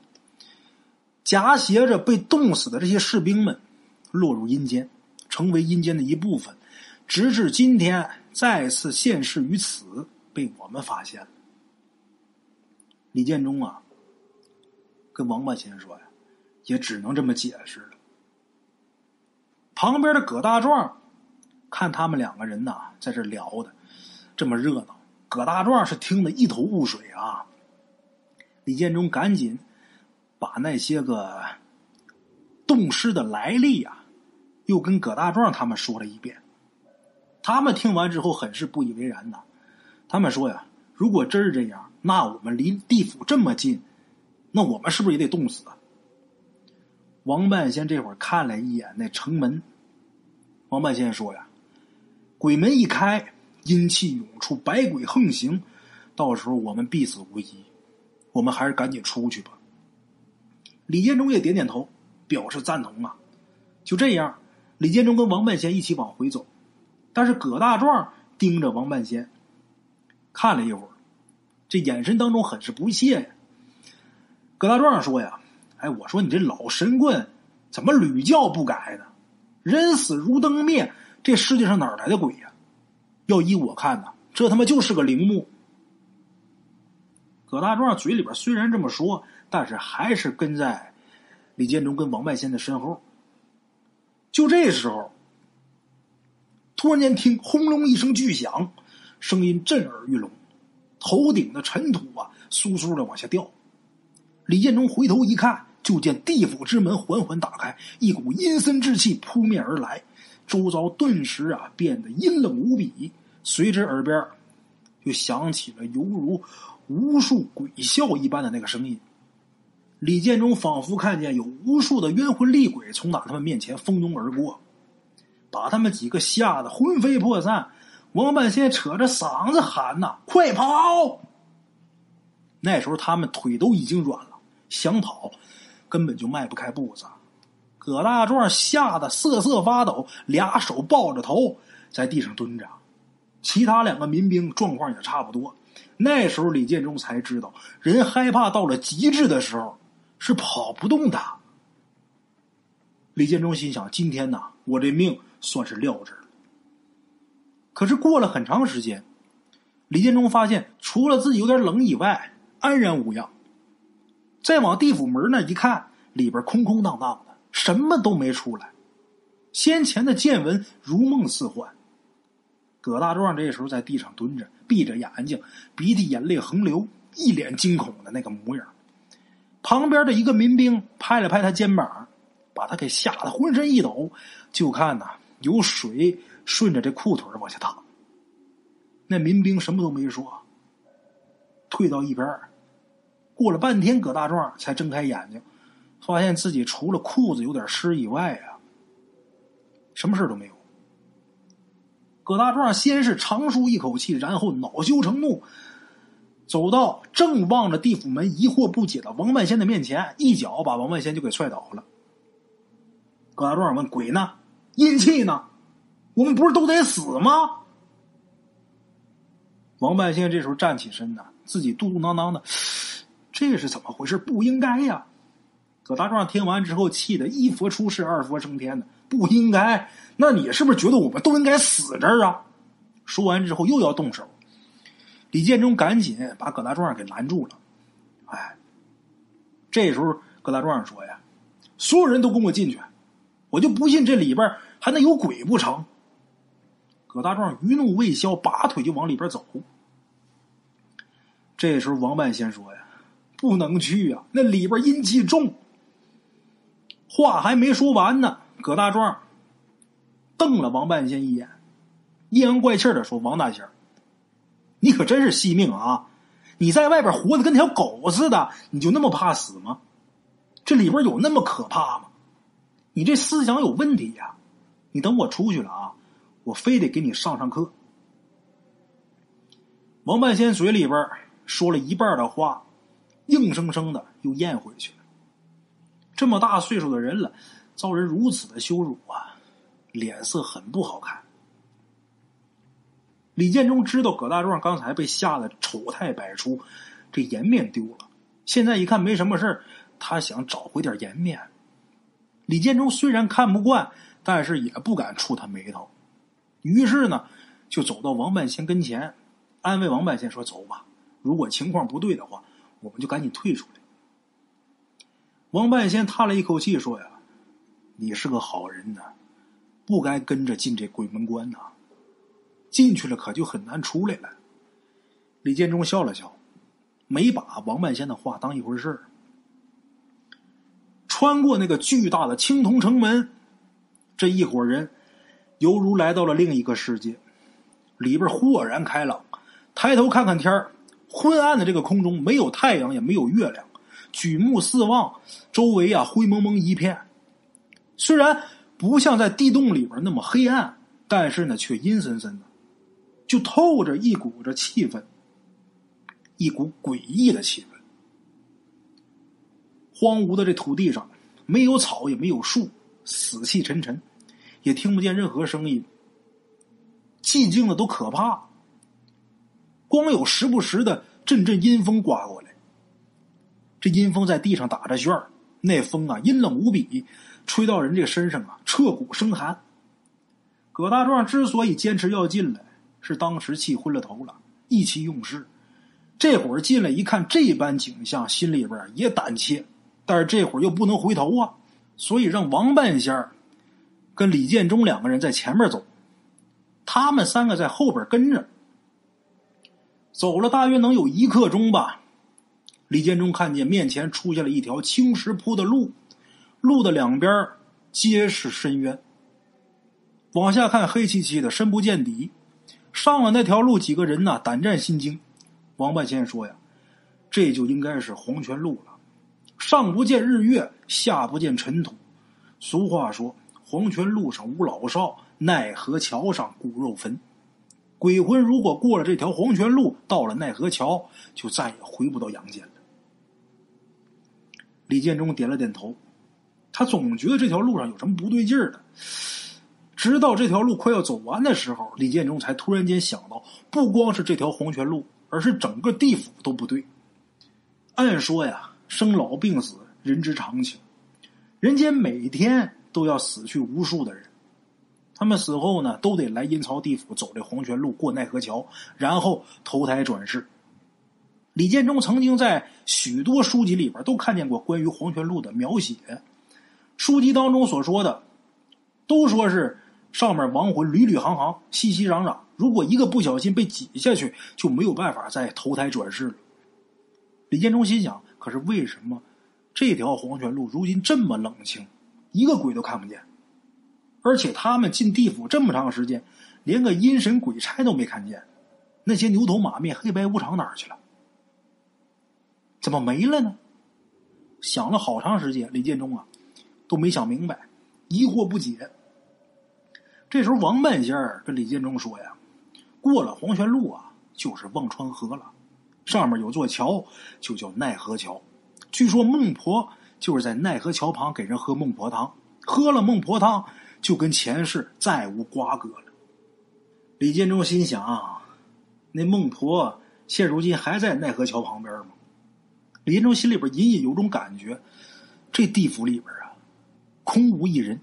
夹挟着被冻死的这些士兵们落入阴间，成为阴间的一部分。”直至今天再次现世于此，被我们发现了。李建忠啊，跟王八仙说呀，也只能这么解释了。旁边的葛大壮看他们两个人呐，在这聊的这么热闹，葛大壮是听得一头雾水啊。李建忠赶紧把那些个冻尸的来历呀，又跟葛大壮他们说了一遍。他们听完之后很是不以为然呐，他们说呀：“如果真是这样，那我们离地府这么近，那我们是不是也得冻死？”王半仙这会儿看了一眼那城门，王半仙说：“呀，鬼门一开，阴气涌出，百鬼横行，到时候我们必死无疑。我们还是赶紧出去吧。”李建忠也点点头，表示赞同啊。就这样，李建忠跟王半仙一起往回走。但是葛大壮盯着王半仙，看了一会儿，这眼神当中很是不屑呀。葛大壮说：“呀，哎，我说你这老神棍怎么屡教不改呢？人死如灯灭，这世界上哪来的鬼呀？要依我看呢，这他妈就是个陵墓。”葛大壮嘴里边虽然这么说，但是还是跟在李建忠跟王半仙的身后。就这时候。突然间，听轰隆一声巨响，声音震耳欲聋，头顶的尘土啊，簌簌的往下掉。李建忠回头一看，就见地府之门缓缓打开，一股阴森之气扑面而来，周遭顿时啊变得阴冷无比。随之耳边就响起了犹如无数鬼笑一般的那个声音。李建忠仿佛看见有无数的冤魂厉鬼从打他们面前蜂拥而过。把他们几个吓得魂飞魄散，王半仙扯着嗓子喊呐：“快跑！”那时候他们腿都已经软了，想跑根本就迈不开步子。葛大壮吓得瑟瑟发抖，俩手抱着头在地上蹲着。其他两个民兵状况也差不多。那时候李建忠才知道，人害怕到了极致的时候是跑不动的。李建忠心想：今天呐，我这命。算是撂这儿了。可是过了很长时间，李建忠发现除了自己有点冷以外，安然无恙。再往地府门那一看，里边空空荡荡的，什么都没出来。先前的见闻如梦似幻。葛大壮这时候在地上蹲着，闭着眼睛，鼻涕眼泪横流，一脸惊恐的那个模样。旁边的一个民兵拍了拍他肩膀，把他给吓得浑身一抖。就看呐，有水顺着这裤腿往下淌。那民兵什么都没说，退到一边过了半天，葛大壮才睁开眼睛，发现自己除了裤子有点湿以外啊，什么事都没有。葛大壮先是长舒一口气，然后恼羞成怒，走到正望着地府门、疑惑不解的王半仙的面前，一脚把王半仙就给踹倒了。葛大壮问：“鬼呢？阴气呢？我们不是都得死吗？”王半仙这时候站起身呢，自己嘟嘟囔囔的。这是怎么回事？不应该呀！葛大壮听完之后，气得一佛出世，二佛升天的。不应该？那你是不是觉得我们都应该死这儿啊？说完之后又要动手，李建忠赶紧把葛大壮给拦住了。哎，这时候葛大壮说呀：“所有人都跟我进去，我就不信这里边还能有鬼不成？”葛大壮余怒未消，拔腿就往里边走。这时候王半仙说呀。不能去啊！那里边阴气重。话还没说完呢，葛大壮瞪了王半仙一眼，阴阳怪气的说：“王大仙你可真是惜命啊！你在外边活的跟条狗似的，你就那么怕死吗？这里边有那么可怕吗？你这思想有问题呀！你等我出去了啊，我非得给你上上课。”王半仙嘴里边说了一半的话。硬生生的又咽回去了。这么大岁数的人了，遭人如此的羞辱啊，脸色很不好看。李建忠知道葛大壮刚才被吓得丑态百出，这颜面丢了。现在一看没什么事他想找回点颜面。李建忠虽然看不惯，但是也不敢触他眉头。于是呢，就走到王半仙跟前，安慰王半仙说：“走吧，如果情况不对的话。”我们就赶紧退出来。王半仙叹了一口气，说：“呀，你是个好人呐，不该跟着进这鬼门关呐。进去了可就很难出来了。”李建忠笑了笑，没把王半仙的话当一回事儿。穿过那个巨大的青铜城门，这一伙人犹如来到了另一个世界，里边豁然开朗。抬头看看天儿。昏暗的这个空中没有太阳，也没有月亮，举目四望，周围啊灰蒙蒙一片。虽然不像在地洞里边那么黑暗，但是呢却阴森森的，就透着一股这气氛，一股诡异的气氛。荒芜的这土地上没有草，也没有树，死气沉沉，也听不见任何声音，寂静的都可怕。光有时不时的阵阵阴风刮过来，这阴风在地上打着旋儿，那风啊阴冷无比，吹到人这身上啊彻骨生寒。葛大壮之所以坚持要进来，是当时气昏了头了，意气用事。这会儿进来一看这般景象，心里边也胆怯，但是这会儿又不能回头啊，所以让王半仙儿跟李建忠两个人在前面走，他们三个在后边跟着。走了大约能有一刻钟吧，李建忠看见面前出现了一条青石铺的路，路的两边皆是深渊。往下看，黑漆漆的，深不见底。上了那条路，几个人呢胆战心惊。王半仙说：“呀，这就应该是黄泉路了。上不见日月，下不见尘土。俗话说，黄泉路上无老少，奈何桥上骨肉坟。”鬼魂如果过了这条黄泉路，到了奈何桥，就再也回不到阳间了。李建忠点了点头，他总觉得这条路上有什么不对劲儿的。直到这条路快要走完的时候，李建忠才突然间想到，不光是这条黄泉路，而是整个地府都不对。按说呀，生老病死，人之常情，人间每天都要死去无数的人。他们死后呢，都得来阴曹地府，走这黄泉路，过奈何桥，然后投胎转世。李建忠曾经在许多书籍里边都看见过关于黄泉路的描写，书籍当中所说的，都说是上面亡魂屡屡行行，熙熙攘攘，如果一个不小心被挤下去，就没有办法再投胎转世了。李建忠心想：可是为什么这条黄泉路如今这么冷清，一个鬼都看不见？而且他们进地府这么长时间，连个阴神鬼差都没看见，那些牛头马面、黑白无常哪儿去了？怎么没了呢？想了好长时间，李建忠啊都没想明白，疑惑不解。这时候，王半仙儿跟李建忠说呀：“过了黄泉路啊，就是忘川河了。上面有座桥，就叫奈何桥。据说孟婆就是在奈何桥旁给人喝孟婆汤，喝了孟婆汤，就跟前世再无瓜葛了。”李建忠心想：那孟婆现如今还在奈何桥旁边吗？李建忠心里边隐隐有种感觉，这地府里边啊，空无一人。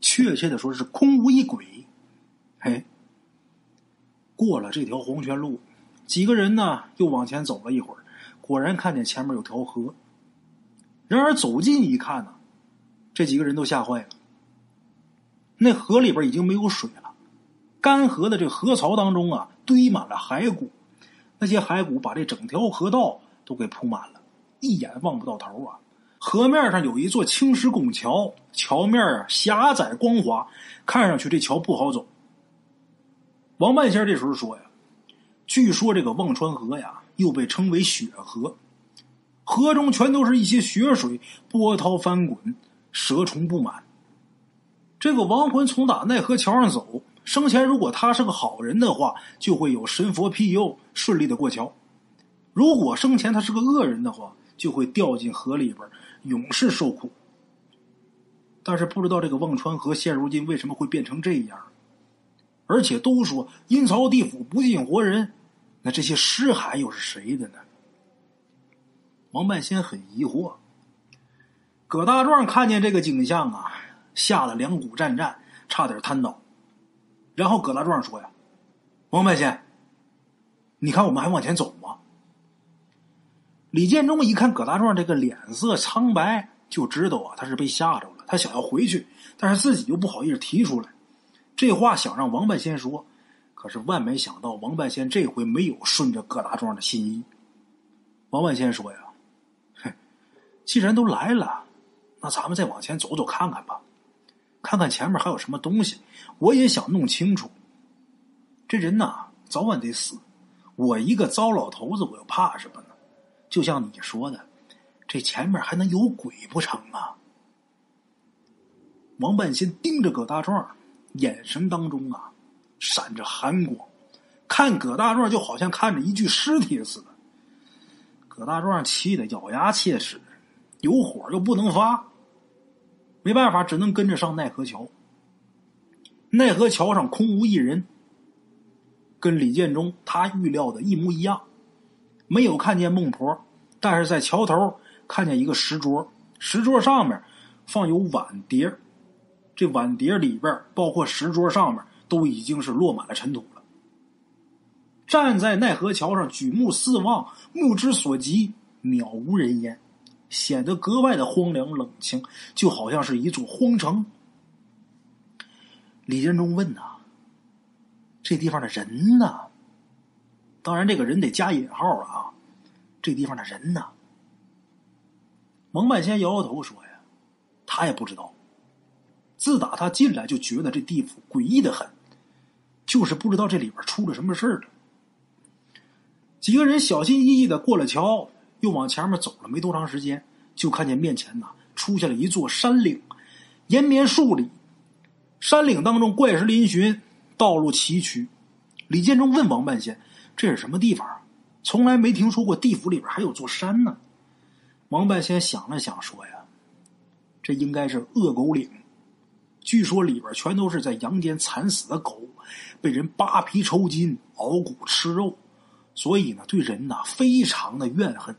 确切的说是空无一鬼。嘿，过了这条黄泉路，几个人呢又往前走了一会儿，果然看见前面有条河。然而走近一看呢，这几个人都吓坏了。那河里边已经没有水了，干涸的这河槽当中啊，堆满了骸骨。那些骸骨把这整条河道。都给铺满了，一眼望不到头啊！河面上有一座青石拱桥，桥面啊狭窄光滑，看上去这桥不好走。王半仙这时候说呀：“据说这个忘川河呀，又被称为血河，河中全都是一些血水，波涛翻滚，蛇虫布满。这个亡魂从打奈何桥上走，生前如果他是个好人的话，就会有神佛庇佑，顺利的过桥。”如果生前他是个恶人的话，就会掉进河里边，永世受苦。但是不知道这个忘川河现如今为什么会变成这样？而且都说阴曹地府不进活人，那这些尸骸又是谁的呢？王半仙很疑惑。葛大壮看见这个景象啊，吓得两股战战，差点瘫倒。然后葛大壮说：“呀，王半仙，你看我们还往前走吗？”李建忠一看葛大壮这个脸色苍白，就知道啊他是被吓着了。他想要回去，但是自己又不好意思提出来。这话想让王半仙说，可是万没想到王半仙这回没有顺着葛大壮的心意。王半仙说呀：“哼，既然都来了，那咱们再往前走走看看吧，看看前面还有什么东西。我也想弄清楚。这人呐，早晚得死。我一个糟老头子，我又怕什么呢？”就像你说的，这前面还能有鬼不成啊？王半仙盯着葛大壮，眼神当中啊闪着寒光，看葛大壮就好像看着一具尸体似的。葛大壮气得咬牙切齿，有火又不能发，没办法，只能跟着上奈何桥。奈何桥上空无一人，跟李建忠他预料的一模一样。没有看见孟婆，但是在桥头看见一个石桌，石桌上面放有碗碟这碗碟里边包括石桌上面都已经是落满了尘土了。站在奈何桥上举目四望，目之所及渺无人烟，显得格外的荒凉冷清，就好像是一座荒城。李建忠问呐：“这地方的人呢？”当然，这个人得加引号啊！这地方的人呢？蒙半仙摇摇头说：“呀，他也不知道。自打他进来，就觉得这地府诡异的很，就是不知道这里边出了什么事了。”几个人小心翼翼的过了桥，又往前面走了没多长时间，就看见面前呐出现了一座山岭，延绵数里。山岭当中怪石嶙峋，道路崎岖。李建忠问王半仙。这是什么地方？从来没听说过地府里边还有座山呢。王半仙想了想，说：“呀，这应该是恶狗岭。据说里边全都是在阳间惨死的狗，被人扒皮抽筋、熬骨吃肉，所以呢，对人呐非常的怨恨。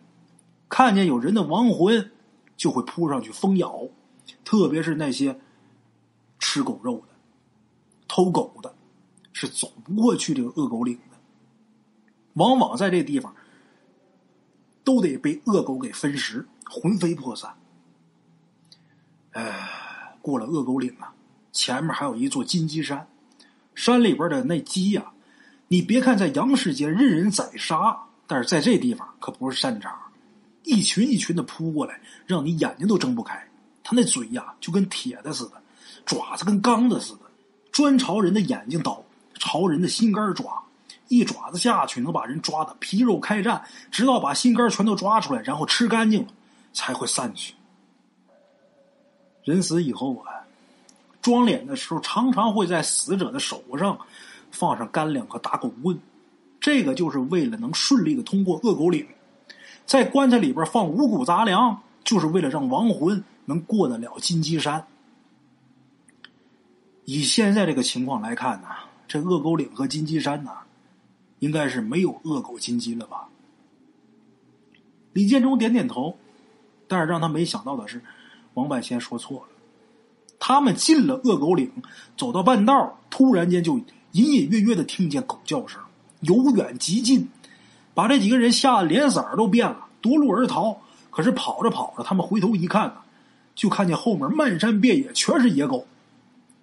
看见有人的亡魂，就会扑上去疯咬，特别是那些吃狗肉的、偷狗的，是走不过去这个恶狗岭的。”往往在这地方都得被恶狗给分食，魂飞魄散。哎，过了恶狗岭啊，前面还有一座金鸡山，山里边的那鸡呀，你别看在阳世间任人宰杀，但是在这地方可不是善茬，一群一群的扑过来，让你眼睛都睁不开。它那嘴呀，就跟铁的似的，爪子跟钢的似的，专朝人的眼睛倒，朝人的心肝抓。一爪子下去，能把人抓的皮肉开战，直到把心肝全都抓出来，然后吃干净了，才会散去。人死以后啊，装脸的时候常常会在死者的手上放上干粮和打狗棍，这个就是为了能顺利的通过恶狗岭。在棺材里边放五谷杂粮，就是为了让亡魂能过得了金鸡山。以现在这个情况来看呢，这恶狗岭和金鸡山呢。应该是没有恶狗金鸡了吧？李建忠点点头，但是让他没想到的是，王半仙说错了。他们进了恶狗岭，走到半道，突然间就隐隐约约的听见狗叫声，由远及近，把这几个人吓得脸色都变了，夺路而逃。可是跑着跑着，他们回头一看呢，就看见后面漫山遍野全是野狗，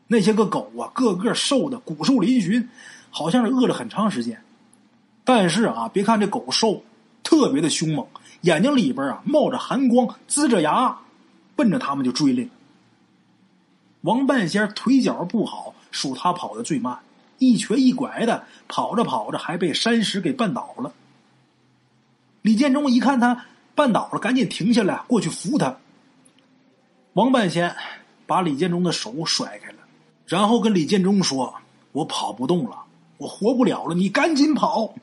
那些个狗啊，个个瘦的骨瘦嶙峋，好像是饿了很长时间。但是啊，别看这狗瘦，特别的凶猛，眼睛里边啊冒着寒光，呲着牙，奔着他们就追来。王半仙腿脚不好，属他跑的最慢，一瘸一拐的跑着跑着，还被山石给绊倒了。李建忠一看他绊倒了，赶紧停下来过去扶他。王半仙把李建忠的手甩开了，然后跟李建忠说：“我跑不动了，我活不了了，你赶紧跑。”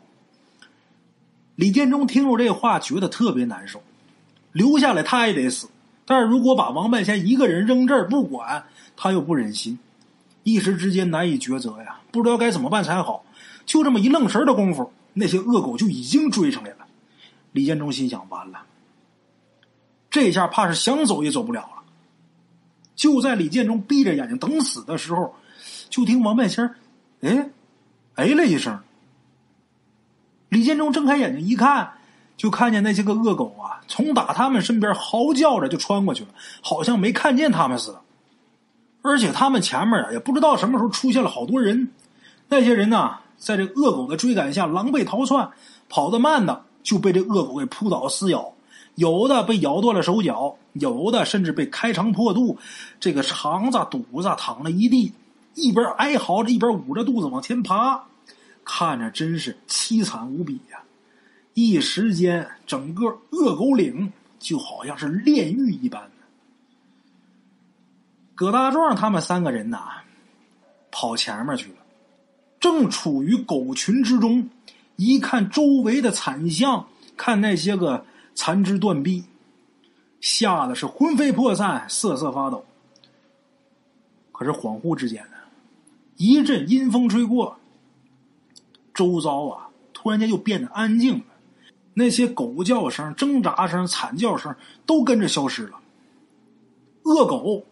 李建忠听着这话，觉得特别难受。留下来他也得死，但是如果把王半仙一个人扔这儿不管，他又不忍心，一时之间难以抉择呀，不知道该怎么办才好。就这么一愣神的功夫，那些恶狗就已经追上来了。李建忠心想：完了，这下怕是想走也走不了了。就在李建忠闭着眼睛等死的时候，就听王半仙哎，哎了一声。李建忠睁开眼睛一看，就看见那些个恶狗啊，从打他们身边嚎叫着就穿过去了，好像没看见他们似的。而且他们前面啊，也不知道什么时候出现了好多人。那些人呢，在这恶狗的追赶下狼狈逃窜，跑得慢的就被这恶狗给扑倒撕咬，有的被咬断了手脚，有的甚至被开肠破肚，这个肠子、肚子淌了一地，一边哀嚎着，一边捂着肚子往前爬。看着真是凄惨无比呀！一时间，整个恶狗岭就好像是炼狱一般。葛大壮他们三个人呐，跑前面去了，正处于狗群之中，一看周围的惨象，看那些个残肢断臂，吓得是魂飞魄散，瑟瑟发抖。可是恍惚之间呢，一阵阴风吹过。周遭啊，突然间又变得安静了，那些狗叫声、挣扎声、惨叫声都跟着消失了。恶狗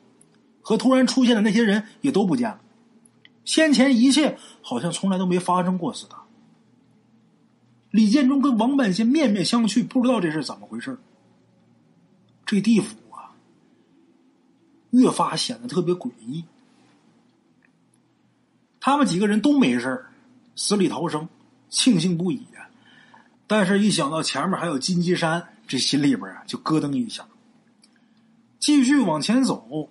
和突然出现的那些人也都不见了，先前一切好像从来都没发生过似的。李建忠跟王半仙面面相觑，不知道这是怎么回事这地府啊，越发显得特别诡异。他们几个人都没事。死里逃生，庆幸不已！但是，一想到前面还有金鸡山，这心里边啊就咯噔一下。继续往前走，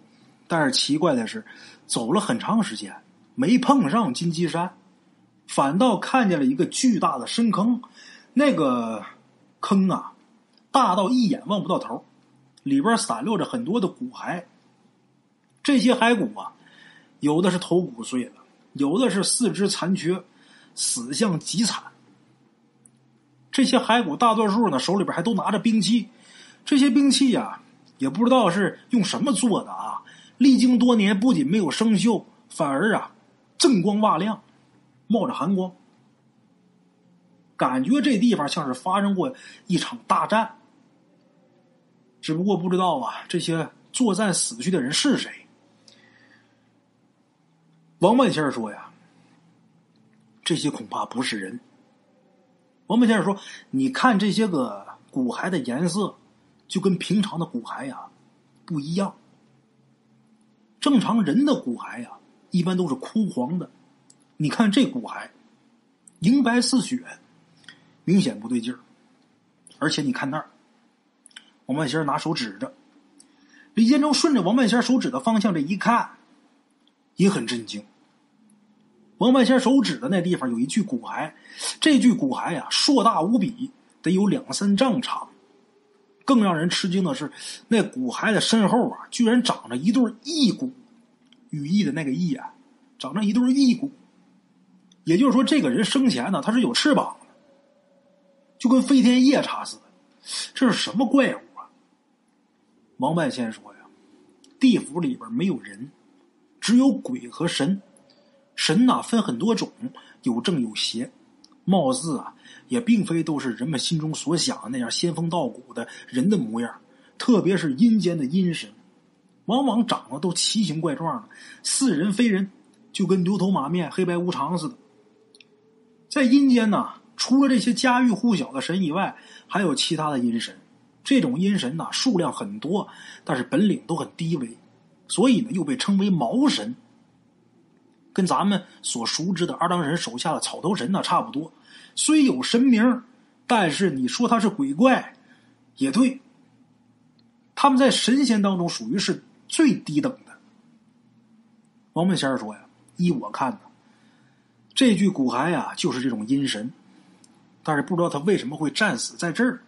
但是奇怪的是，走了很长时间没碰上金鸡山，反倒看见了一个巨大的深坑。那个坑啊，大到一眼望不到头，里边散落着很多的骨骸。这些骸骨啊，有的是头骨碎了，有的是四肢残缺。死相极惨，这些骸骨大多数呢手里边还都拿着兵器，这些兵器呀也不知道是用什么做的啊，历经多年不仅没有生锈，反而啊锃光瓦亮，冒着寒光，感觉这地方像是发生过一场大战，只不过不知道啊这些作战死去的人是谁。王万先生说呀。这些恐怕不是人。王八先生说：“你看这些个骨骸的颜色就跟平常的骨骸呀不一样。正常人的骨骸呀，一般都是枯黄的。你看这骨骸，银白似雪，明显不对劲儿。而且你看那儿，王半仙拿手指着，李建忠顺着王半仙手指的方向这一看，也很震惊。王半仙手指的那地方有一具骨骸，这具骨骸呀，硕大无比，得有两三丈长。更让人吃惊的是，那骨骸的身后啊，居然长着一对翼骨，羽翼的那个翼啊，长着一对翼骨。也就是说，这个人生前呢，他是有翅膀的，就跟飞天夜叉似的。这是什么怪物啊？王半仙说呀，地府里边没有人，只有鬼和神。神呐，分很多种，有正有邪，貌似啊，也并非都是人们心中所想的那样仙风道骨的人的模样。特别是阴间的阴神，往往长得都奇形怪状的，似人非人，就跟牛头马面、黑白无常似的。在阴间呢，除了这些家喻户晓的神以外，还有其他的阴神。这种阴神呢，数量很多，但是本领都很低微，所以呢，又被称为毛神。跟咱们所熟知的二郎神手下的草头神呢差不多，虽有神名，但是你说他是鬼怪，也对。他们在神仙当中属于是最低等的。王本仙说呀：“依我看呢，这具骨骸呀，就是这种阴神，但是不知道他为什么会战死在这儿。”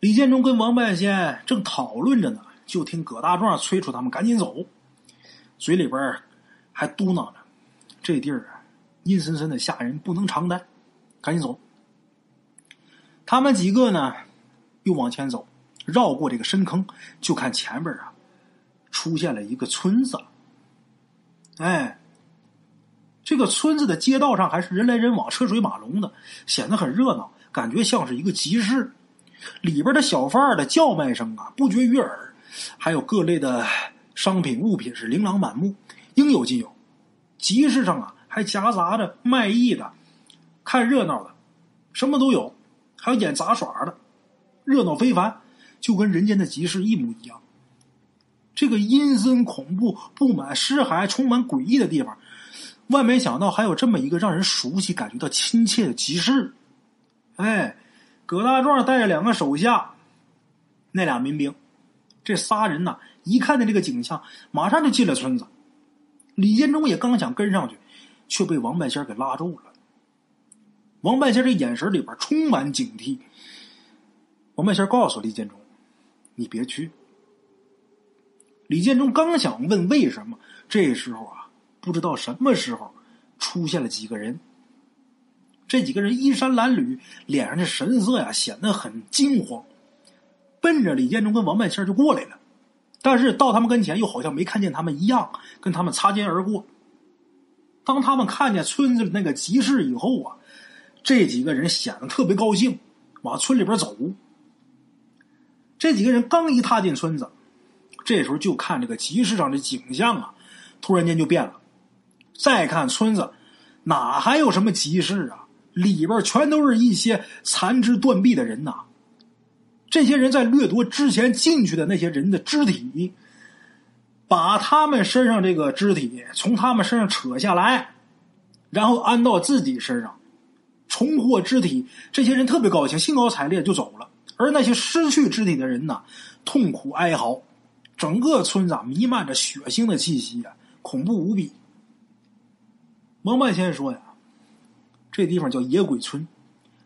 李建忠跟王半仙正讨论着呢，就听葛大壮催促他们赶紧走。嘴里边还嘟囔着：“这地儿啊，阴森森的吓人，不能长待，赶紧走。”他们几个呢，又往前走，绕过这个深坑，就看前边啊，出现了一个村子。哎，这个村子的街道上还是人来人往、车水马龙的，显得很热闹，感觉像是一个集市。里边的小贩的叫卖声啊，不绝于耳，还有各类的。商品物品是琳琅满目，应有尽有。集市上啊，还夹杂着卖艺的、看热闹的，什么都有。还有演杂耍的，热闹非凡，就跟人间的集市一模一样。这个阴森恐怖、布满尸骸、充满诡异的地方，万没想到还有这么一个让人熟悉、感觉到亲切的集市。哎，葛大壮带着两个手下，那俩民兵，这仨人呢？一看见这个景象，马上就进了村子。李建忠也刚想跟上去，却被王半仙给拉住了。王半仙这眼神里边充满警惕。王半仙告诉李建忠：“你别去。”李建忠刚想问为什么，这时候啊，不知道什么时候出现了几个人。这几个人衣衫褴褛，脸上的神色呀显得很惊慌，奔着李建忠跟王半仙就过来了。但是到他们跟前，又好像没看见他们一样，跟他们擦肩而过。当他们看见村子的那个集市以后啊，这几个人显得特别高兴，往村里边走。这几个人刚一踏进村子，这时候就看这个集市上的景象啊，突然间就变了。再看村子，哪还有什么集市啊？里边全都是一些残肢断臂的人呐。这些人在掠夺之前进去的那些人的肢体，把他们身上这个肢体从他们身上扯下来，然后安到自己身上，重获肢体。这些人特别高兴，兴高采烈就走了。而那些失去肢体的人呢，痛苦哀嚎。整个村子弥漫着血腥的气息啊，恐怖无比。王半仙说呀：“这地方叫野鬼村。”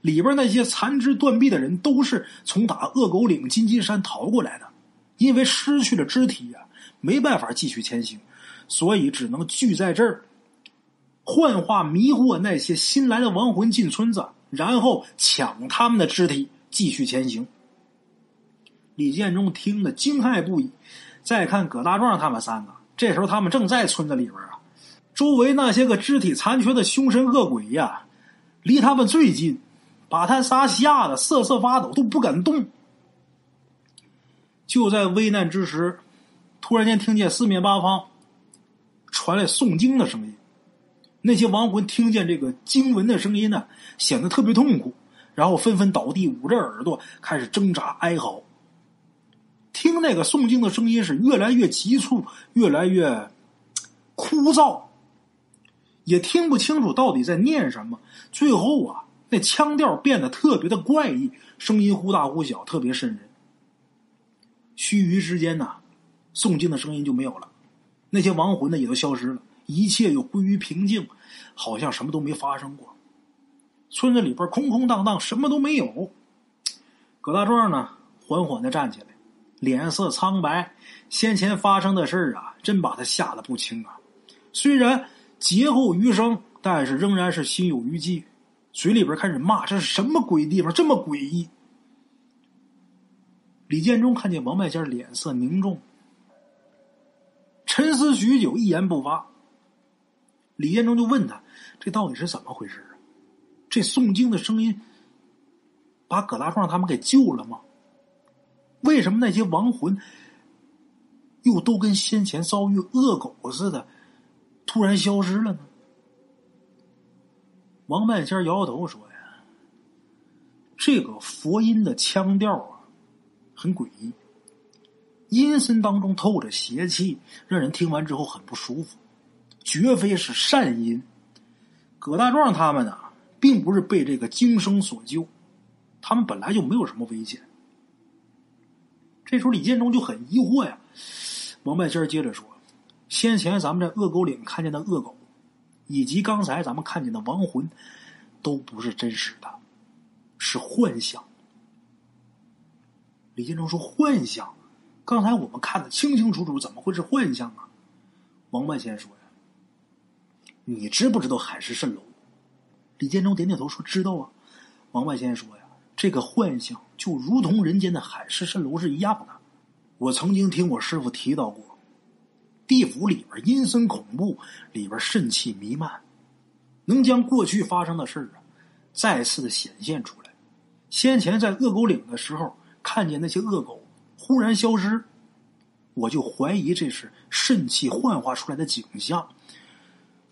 里边那些残肢断臂的人，都是从打恶狗岭、金金山逃过来的，因为失去了肢体呀，没办法继续前行，所以只能聚在这儿，幻化迷惑那些新来的亡魂进村子，然后抢他们的肢体继续前行。李建忠听得惊骇不已。再看葛大壮他们三个，这时候他们正在村子里边啊，周围那些个肢体残缺的凶神恶鬼呀，离他们最近。把他仨吓得瑟瑟发抖，都不敢动。就在危难之时，突然间听见四面八方传来诵经的声音。那些亡魂听见这个经文的声音呢，显得特别痛苦，然后纷纷倒地，捂着耳朵开始挣扎哀嚎。听那个诵经的声音是越来越急促，越来越枯燥，也听不清楚到底在念什么。最后啊，那腔调变得特别的怪异，声音忽大忽小，特别瘆人。须臾之间呐，诵经的声音就没有了，那些亡魂呢也都消失了，一切又归于平静，好像什么都没发生过。村子里边空空荡荡，什么都没有。葛大壮呢，缓缓的站起来。脸色苍白，先前发生的事儿啊，真把他吓得不轻啊。虽然劫后余生，但是仍然是心有余悸，嘴里边开始骂：“这是什么鬼地方？这么诡异！”李建中看见王半仙脸色凝重，沉思许久，一言不发。李建中就问他：“这到底是怎么回事啊？这诵经的声音把葛大壮他们给救了吗？”为什么那些亡魂又都跟先前遭遇恶狗似的，突然消失了呢？王半仙摇摇头说：“呀，这个佛音的腔调，很诡异，阴森当中透着邪气，让人听完之后很不舒服，绝非是善因。葛大壮他们呢，并不是被这个经声所救，他们本来就没有什么危险。”这时候，李建中就很疑惑呀。王半仙接着说：“先前咱们在恶狗岭看见的恶狗，以及刚才咱们看见的亡魂，都不是真实的，是幻象。”李建中说：“幻象？刚才我们看的清清楚楚，怎么会是幻象啊？”王半仙说：“呀，你知不知道海市蜃楼？”李建中点点头说：“知道啊。”王半仙说：“呀。”这个幻象就如同人间的海市蜃楼是一样的。我曾经听我师傅提到过，地府里边阴森恐怖，里边肾气弥漫，能将过去发生的事啊再次的显现出来。先前在恶狗岭的时候，看见那些恶狗忽然消失，我就怀疑这是肾气幻化出来的景象。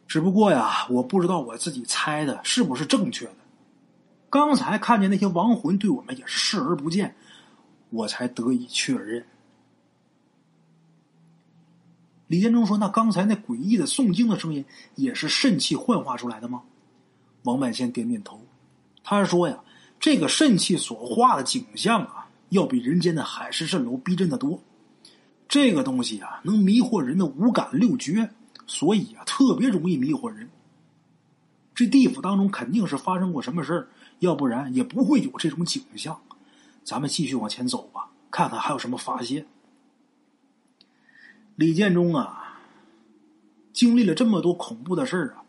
只不过呀，我不知道我自己猜的是不是正确的。刚才看见那些亡魂对我们也是视而不见，我才得以确认。李建中说：“那刚才那诡异的诵经的声音也是肾气幻化出来的吗？”王半仙点点头，他说：“呀，这个肾气所化的景象啊，要比人间的海市蜃楼逼真的多。这个东西啊，能迷惑人的五感六觉，所以啊，特别容易迷惑人。这地府当中肯定是发生过什么事儿。”要不然也不会有这种景象。咱们继续往前走吧，看看还有什么发现。李建中啊，经历了这么多恐怖的事儿啊，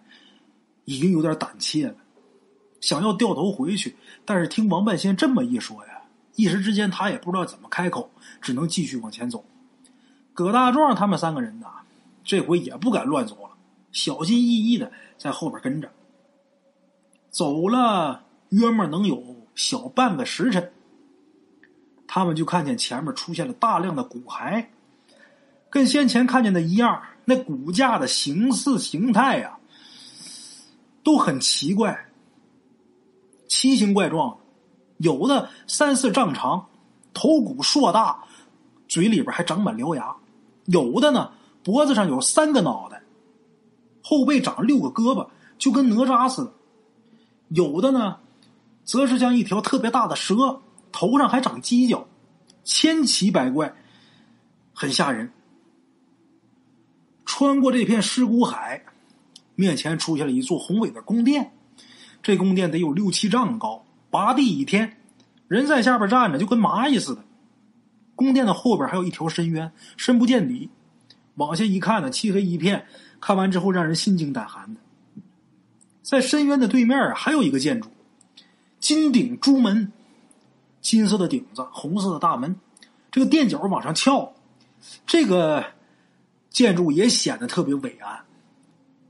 已经有点胆怯了，想要掉头回去，但是听王半仙这么一说呀，一时之间他也不知道怎么开口，只能继续往前走。葛大壮他们三个人呐，这回也不敢乱走了，小心翼翼的在后边跟着，走了。约莫能有小半个时辰，他们就看见前面出现了大量的骨骸，跟先前看见的一样，那骨架的形似形态呀，都很奇怪，奇形怪状，有的三四丈长，头骨硕大，嘴里边还长满獠牙；有的呢，脖子上有三个脑袋，后背长六个胳膊，就跟哪吒似的；有的呢。则是像一条特别大的蛇，头上还长犄角，千奇百怪，很吓人。穿过这片尸骨海，面前出现了一座宏伟的宫殿，这宫殿得有六七丈高，拔地倚天，人在下边站着就跟蚂蚁似的。宫殿的后边还有一条深渊，深不见底，往下一看呢，漆黑一片，看完之后让人心惊胆寒的。在深渊的对面还有一个建筑。金顶朱门，金色的顶子，红色的大门，这个垫脚往上翘，这个建筑也显得特别伟岸。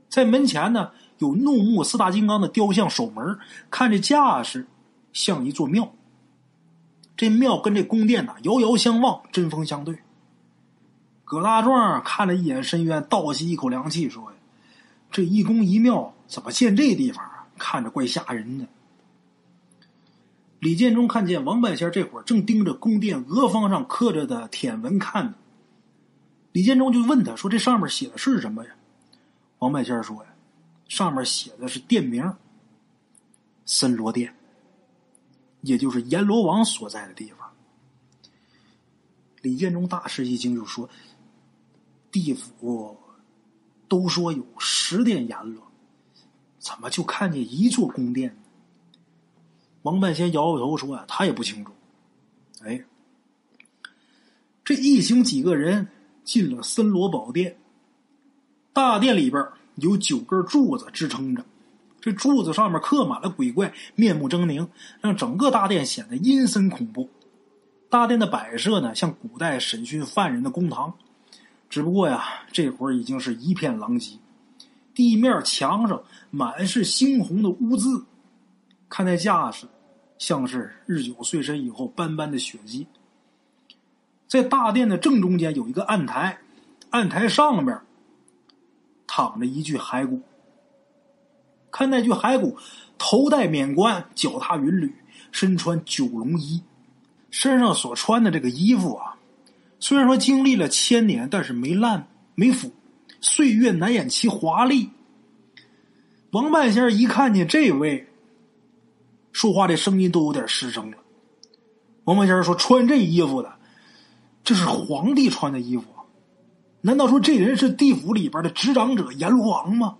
在门前呢，有怒目四大金刚的雕像守门，看这架势像一座庙。这庙跟这宫殿呐遥遥相望，针锋相对。葛大壮看了一眼深渊，倒吸一口凉气，说：“呀，这一宫一庙怎么建这地方啊？看着怪吓人的。”李建中看见王半仙这会儿正盯着宫殿额方上刻着的天文看呢。李建中就问他说：“这上面写的是什么呀？”王半仙说：“呀，上面写的是殿名，森罗殿，也就是阎罗王所在的地方。”李建中大吃一惊，就说：“地府都说有十殿阎罗，怎么就看见一座宫殿？”王半仙摇摇头说：“啊，他也不清楚。”哎，这一行几个人进了森罗宝殿。大殿里边有九根柱子支撑着，这柱子上面刻满了鬼怪，面目狰狞，让整个大殿显得阴森恐怖。大殿的摆设呢，像古代审讯犯人的公堂，只不过呀，这会儿已经是一片狼藉，地面墙上满是猩红的污渍。看那架势，像是日久岁深以后斑斑的血迹。在大殿的正中间有一个案台，案台上面躺着一具骸骨。看那具骸骨，头戴冕冠，脚踏云履，身穿九龙衣，身上所穿的这个衣服啊，虽然说经历了千年，但是没烂没腐，岁月难掩其华丽。王半仙一看见这位。说话的声音都有点失声了。王半仙说：“穿这衣服的，这是皇帝穿的衣服，难道说这人是地府里边的执掌者阎罗王吗？”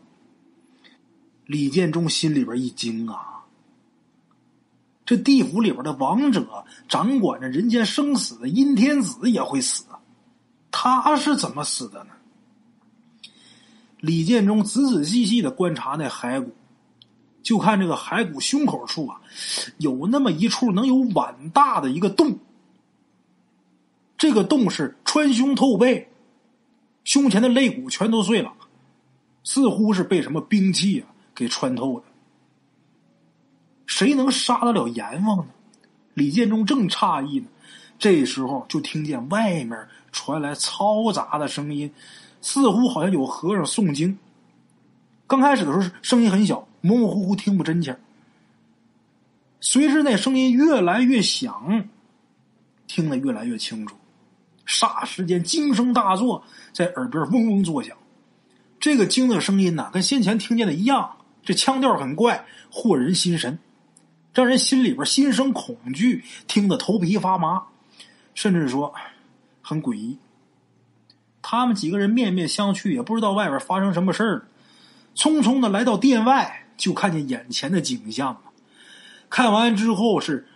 李建忠心里边一惊啊！这地府里边的王者，掌管着人间生死的阴天子也会死，他是怎么死的呢？李建忠仔仔细细的观察那骸骨。就看这个骸骨胸口处啊，有那么一处能有碗大的一个洞。这个洞是穿胸透背，胸前的肋骨全都碎了，似乎是被什么兵器啊给穿透的。谁能杀得了阎王呢？李建中正诧异呢，这时候就听见外面传来嘈杂的声音，似乎好像有和尚诵经。刚开始的时候，声音很小。模模糊糊听不真切，随着那声音越来越响，听得越来越清楚。霎时间惊声大作，在耳边嗡嗡作响。这个惊的声音呢，跟先前听见的一样，这腔调很怪，惑人心神，让人心里边心生恐惧，听得头皮发麻，甚至说很诡异。他们几个人面面相觑，也不知道外边发生什么事儿，匆匆的来到殿外。就看见眼前的景象了，看完之后是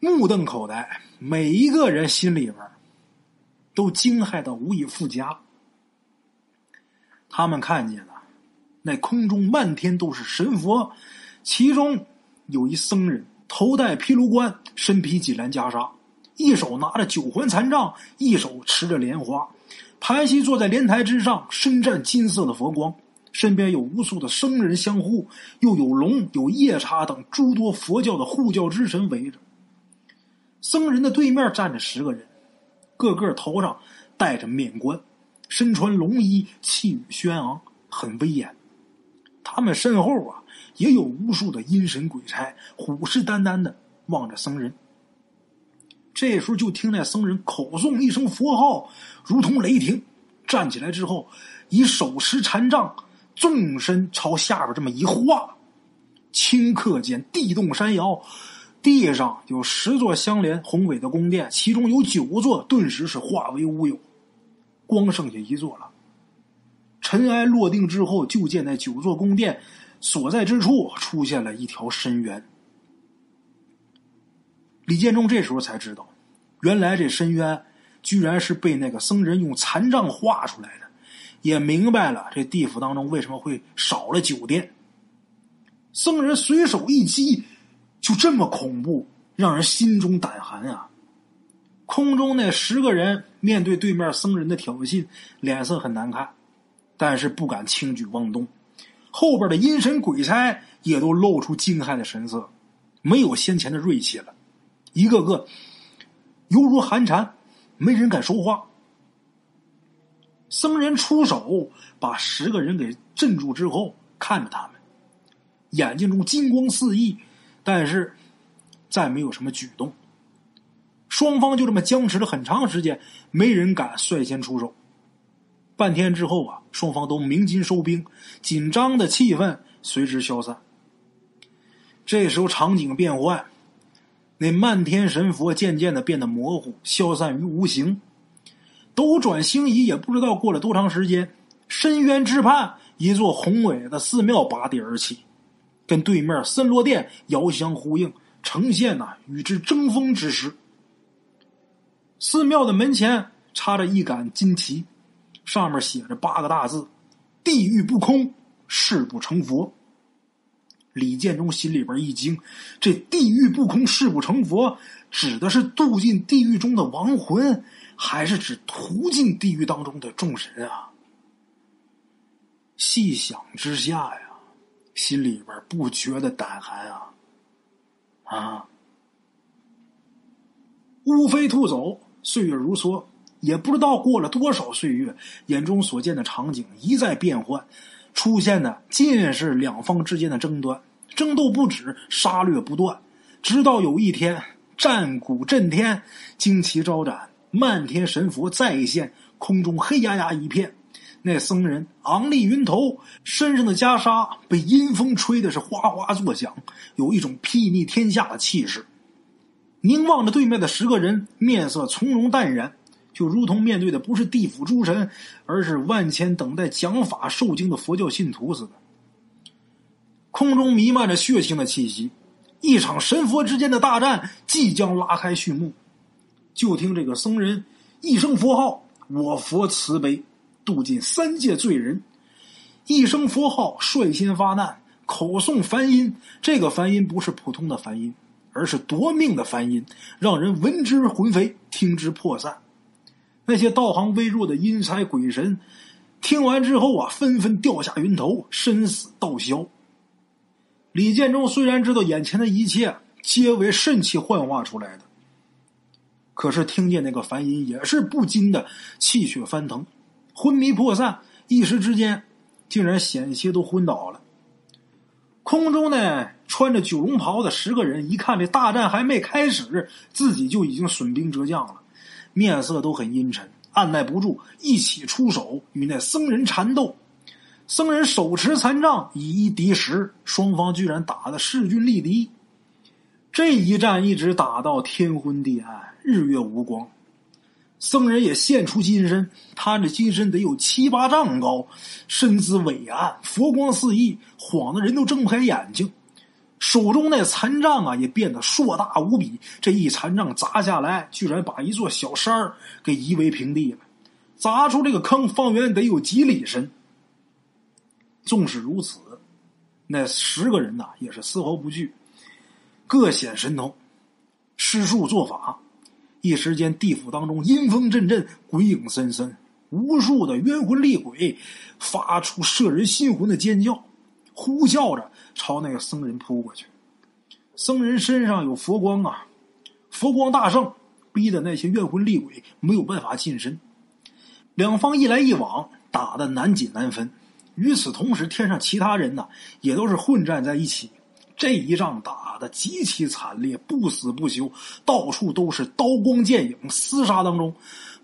目瞪口呆，每一个人心里边都惊骇的无以复加。他们看见，那空中漫天都是神佛，其中有一僧人，头戴毗卢冠，身披锦兰袈裟，一手拿着九环残杖，一手持着莲花，盘膝坐在莲台之上，身占金色的佛光。身边有无数的僧人相护，又有龙、有夜叉等诸多佛教的护教之神围着。僧人的对面站着十个人，个个头上戴着面冠，身穿龙衣，气宇轩昂，很威严。他们身后啊，也有无数的阴神鬼差，虎视眈眈的望着僧人。这时候，就听那僧人口诵一声佛号，如同雷霆，站起来之后，以手持禅杖。纵身朝下边这么一画，顷刻间地动山摇，地上有十座相连宏伟的宫殿，其中有九座顿时是化为乌有，光剩下一座了。尘埃落定之后，就见那九座宫殿所在之处出现了一条深渊。李建中这时候才知道，原来这深渊居然是被那个僧人用残杖画出来的。也明白了这地府当中为什么会少了酒店。僧人随手一击，就这么恐怖，让人心中胆寒啊！空中那十个人面对对面僧人的挑衅，脸色很难看，但是不敢轻举妄动。后边的阴神鬼差也都露出惊骇的神色，没有先前的锐气了，一个个犹如寒蝉，没人敢说话。僧人出手，把十个人给镇住之后，看着他们，眼睛中金光四溢，但是再没有什么举动。双方就这么僵持了很长时间，没人敢率先出手。半天之后啊，双方都鸣金收兵，紧张的气氛随之消散。这时候场景变换，那漫天神佛渐渐的变得模糊，消散于无形。斗转星移，也不知道过了多长时间，深渊之畔，一座宏伟的寺庙拔地而起，跟对面森罗殿遥相呼应，呈现呐与之争锋之势。寺庙的门前插着一杆金旗。上面写着八个大字：“地狱不空，誓不成佛。”李建忠心里边一惊，这“地狱不空，誓不成佛”指的是渡进地狱中的亡魂，还是指途进地狱当中的众神啊？细想之下呀，心里边不觉得胆寒啊！啊！乌飞兔走，岁月如梭。也不知道过了多少岁月，眼中所见的场景一再变换，出现的尽是两方之间的争端，争斗不止，杀掠不断，直到有一天战鼓震天，旌旗招展，漫天神佛再现，空中黑压压一片，那僧人昂立云头，身上的袈裟被阴风吹的是哗哗作响，有一种睥睨天下的气势。凝望着对面的十个人，面色从容淡然。就如同面对的不是地府诸神，而是万千等待讲法受经的佛教信徒似的。空中弥漫着血腥的气息，一场神佛之间的大战即将拉开序幕。就听这个僧人一声佛号：“我佛慈悲，度尽三界罪人。”一声佛号率先发难，口诵梵音。这个梵音不是普通的梵音，而是夺命的梵音，让人闻之魂飞，听之魄散。那些道行微弱的阴差鬼神，听完之后啊，纷纷掉下云头，身死道消。李建忠虽然知道眼前的一切皆为肾气幻化出来的，可是听见那个梵音，也是不禁的气血翻腾，昏迷破散，一时之间竟然险些都昏倒了。空中呢，穿着九龙袍的十个人，一看这大战还没开始，自己就已经损兵折将了。面色都很阴沉，按耐不住，一起出手与那僧人缠斗。僧人手持残杖，以一敌十，双方居然打得势均力敌。这一战一直打到天昏地暗，日月无光。僧人也现出金身，他这金身得有七八丈高，身姿伟岸，佛光四溢，晃得人都睁不开眼睛。手中那残杖啊，也变得硕大无比。这一残杖砸下来，居然把一座小山儿给夷为平地了。砸出这个坑，方圆得有几里深。纵使如此，那十个人呐，也是丝毫不惧，各显神通，施术做法。一时间，地府当中阴风阵阵，鬼影森森，无数的冤魂厉鬼发出摄人心魂的尖叫。呼叫着朝那个僧人扑过去，僧人身上有佛光啊，佛光大圣，逼得那些怨魂厉鬼没有办法近身。两方一来一往，打得难解难分。与此同时，天上其他人呢，也都是混战在一起。这一仗打得极其惨烈，不死不休，到处都是刀光剑影，厮杀当中，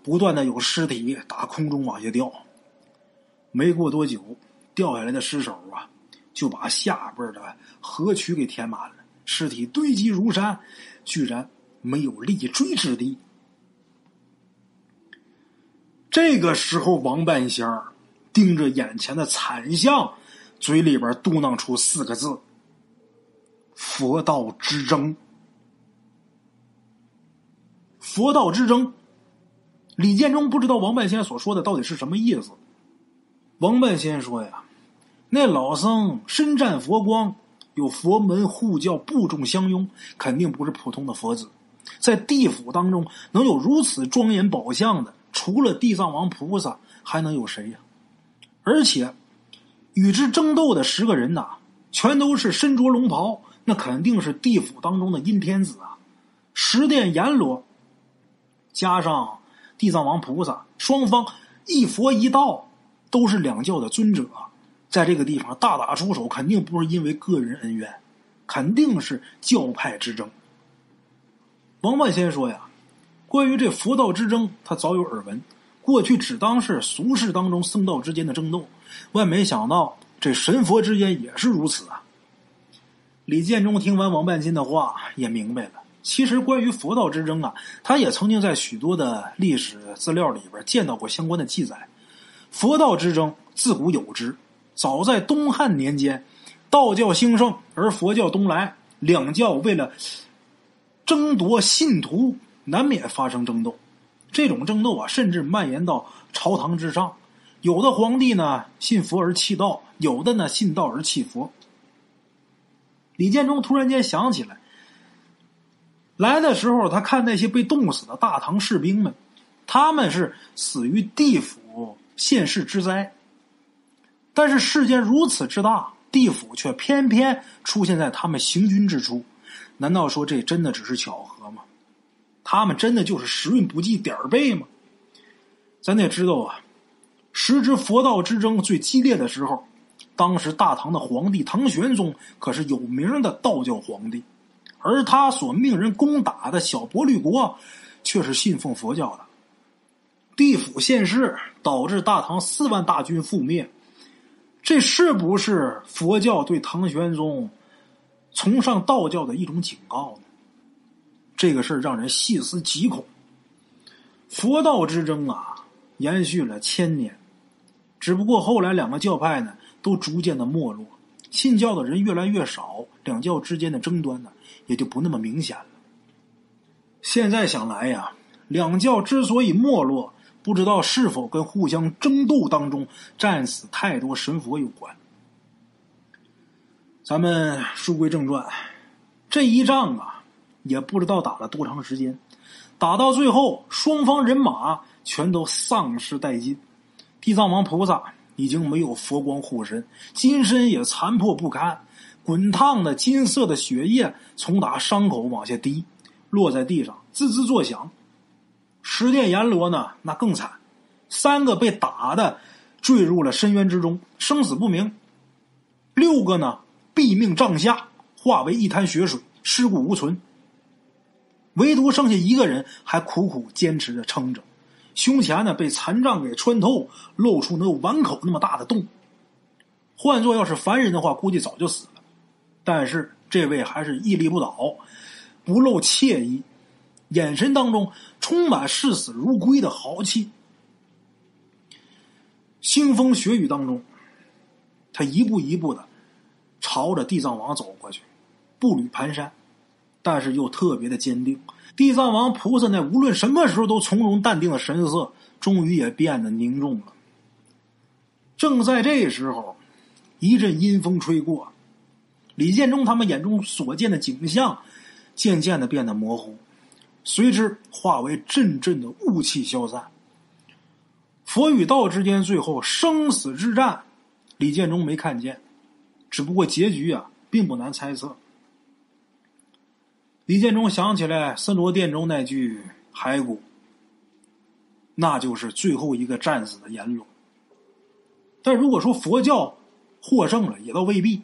不断的有尸体打空中往下掉。没过多久，掉下来的尸首啊。就把下边的河渠给填满了，尸体堆积如山，居然没有立锥之地。这个时候，王半仙儿盯着眼前的惨象，嘴里边嘟囔出四个字：“佛道之争。”佛道之争，李建中不知道王半仙所说的到底是什么意思。王半仙说呀。那老僧身占佛光，有佛门护教，部众相拥，肯定不是普通的佛子。在地府当中，能有如此庄严宝相的，除了地藏王菩萨，还能有谁呀？而且，与之争斗的十个人呐，全都是身着龙袍，那肯定是地府当中的阴天子啊！十殿阎罗，加上地藏王菩萨，双方一佛一道，都是两教的尊者。在这个地方大打出手，肯定不是因为个人恩怨，肯定是教派之争。王半仙说呀，关于这佛道之争，他早有耳闻。过去只当是俗世当中僧道之间的争斗，万没想到这神佛之间也是如此啊！李建中听完王半仙的话，也明白了。其实关于佛道之争啊，他也曾经在许多的历史资料里边见到过相关的记载。佛道之争自古有之，早在东汉年间，道教兴盛而佛教东来，两教为了争夺信徒，难免发生争斗。这种争斗啊，甚至蔓延到朝堂之上。有的皇帝呢信佛而弃道，有的呢信道而弃佛。李建中突然间想起来，来的时候他看那些被冻死的大唐士兵们，他们是死于地府现世之灾。但是世间如此之大，地府却偏偏出现在他们行军之处，难道说这真的只是巧合吗？他们真的就是时运不济点儿背吗？咱得知道啊，时值佛道之争最激烈的时候，当时大唐的皇帝唐玄宗可是有名的道教皇帝，而他所命人攻打的小薄律国，却是信奉佛教的。地府现世，导致大唐四万大军覆灭，这是不是佛教对唐玄宗崇尚道教的一种警告呢？这个事儿让人细思极恐。佛道之争啊，延续了千年，只不过后来两个教派呢，都逐渐的没落，信教的人越来越少，两教之间的争端呢，也就不那么明显了。现在想来呀，两教之所以没落，不知道是否跟互相争斗当中战死太多神佛有关。咱们书归正传，这一仗啊。也不知道打了多长时间，打到最后，双方人马全都丧失殆尽。地藏王菩萨已经没有佛光护身，金身也残破不堪，滚烫的金色的血液从打伤口往下滴，落在地上滋滋作响。十殿阎罗呢，那更惨，三个被打的坠入了深渊之中，生死不明；六个呢，毙命帐下，化为一滩血水，尸骨无存。唯独剩下一个人还苦苦坚持着撑着，胸前呢被残障给穿透，露出能有碗口那么大的洞。换做要是凡人的话，估计早就死了。但是这位还是屹立不倒，不露怯意，眼神当中充满视死如归的豪气。腥风血雨当中，他一步一步的朝着地藏王走过去，步履蹒跚。但是又特别的坚定，地藏王菩萨那无论什么时候都从容淡定的神色，终于也变得凝重了。正在这时候，一阵阴风吹过，李建中他们眼中所见的景象，渐渐的变得模糊，随之化为阵阵的雾气消散。佛与道之间最后生死之战，李建中没看见，只不过结局啊，并不难猜测。李建中想起来森罗殿中那句骸骨，那就是最后一个战死的阎罗。但如果说佛教获胜了，也倒未必。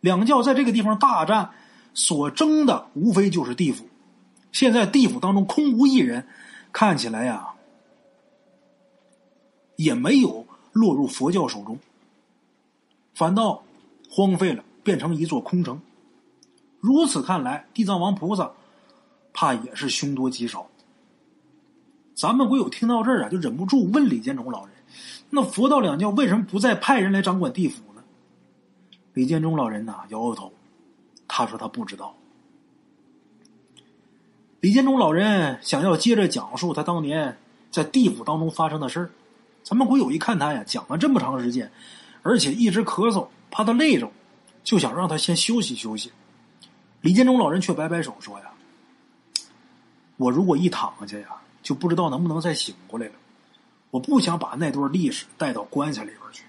两教在这个地方大战，所争的无非就是地府。现在地府当中空无一人，看起来呀，也没有落入佛教手中，反倒荒废了，变成一座空城。如此看来，地藏王菩萨怕也是凶多吉少。咱们鬼友听到这儿啊，就忍不住问李建中老人：“那佛道两教为什么不再派人来掌管地府呢？”李建中老人呐摇摇头，他说他不知道。李建中老人想要接着讲述他当年在地府当中发生的事儿。咱们鬼友一看他呀，讲了这么长时间，而且一直咳嗽，怕他累着，就想让他先休息休息。李建中老人却摆摆手说：“呀，我如果一躺下呀，就不知道能不能再醒过来了。我不想把那段历史带到棺材里边去。”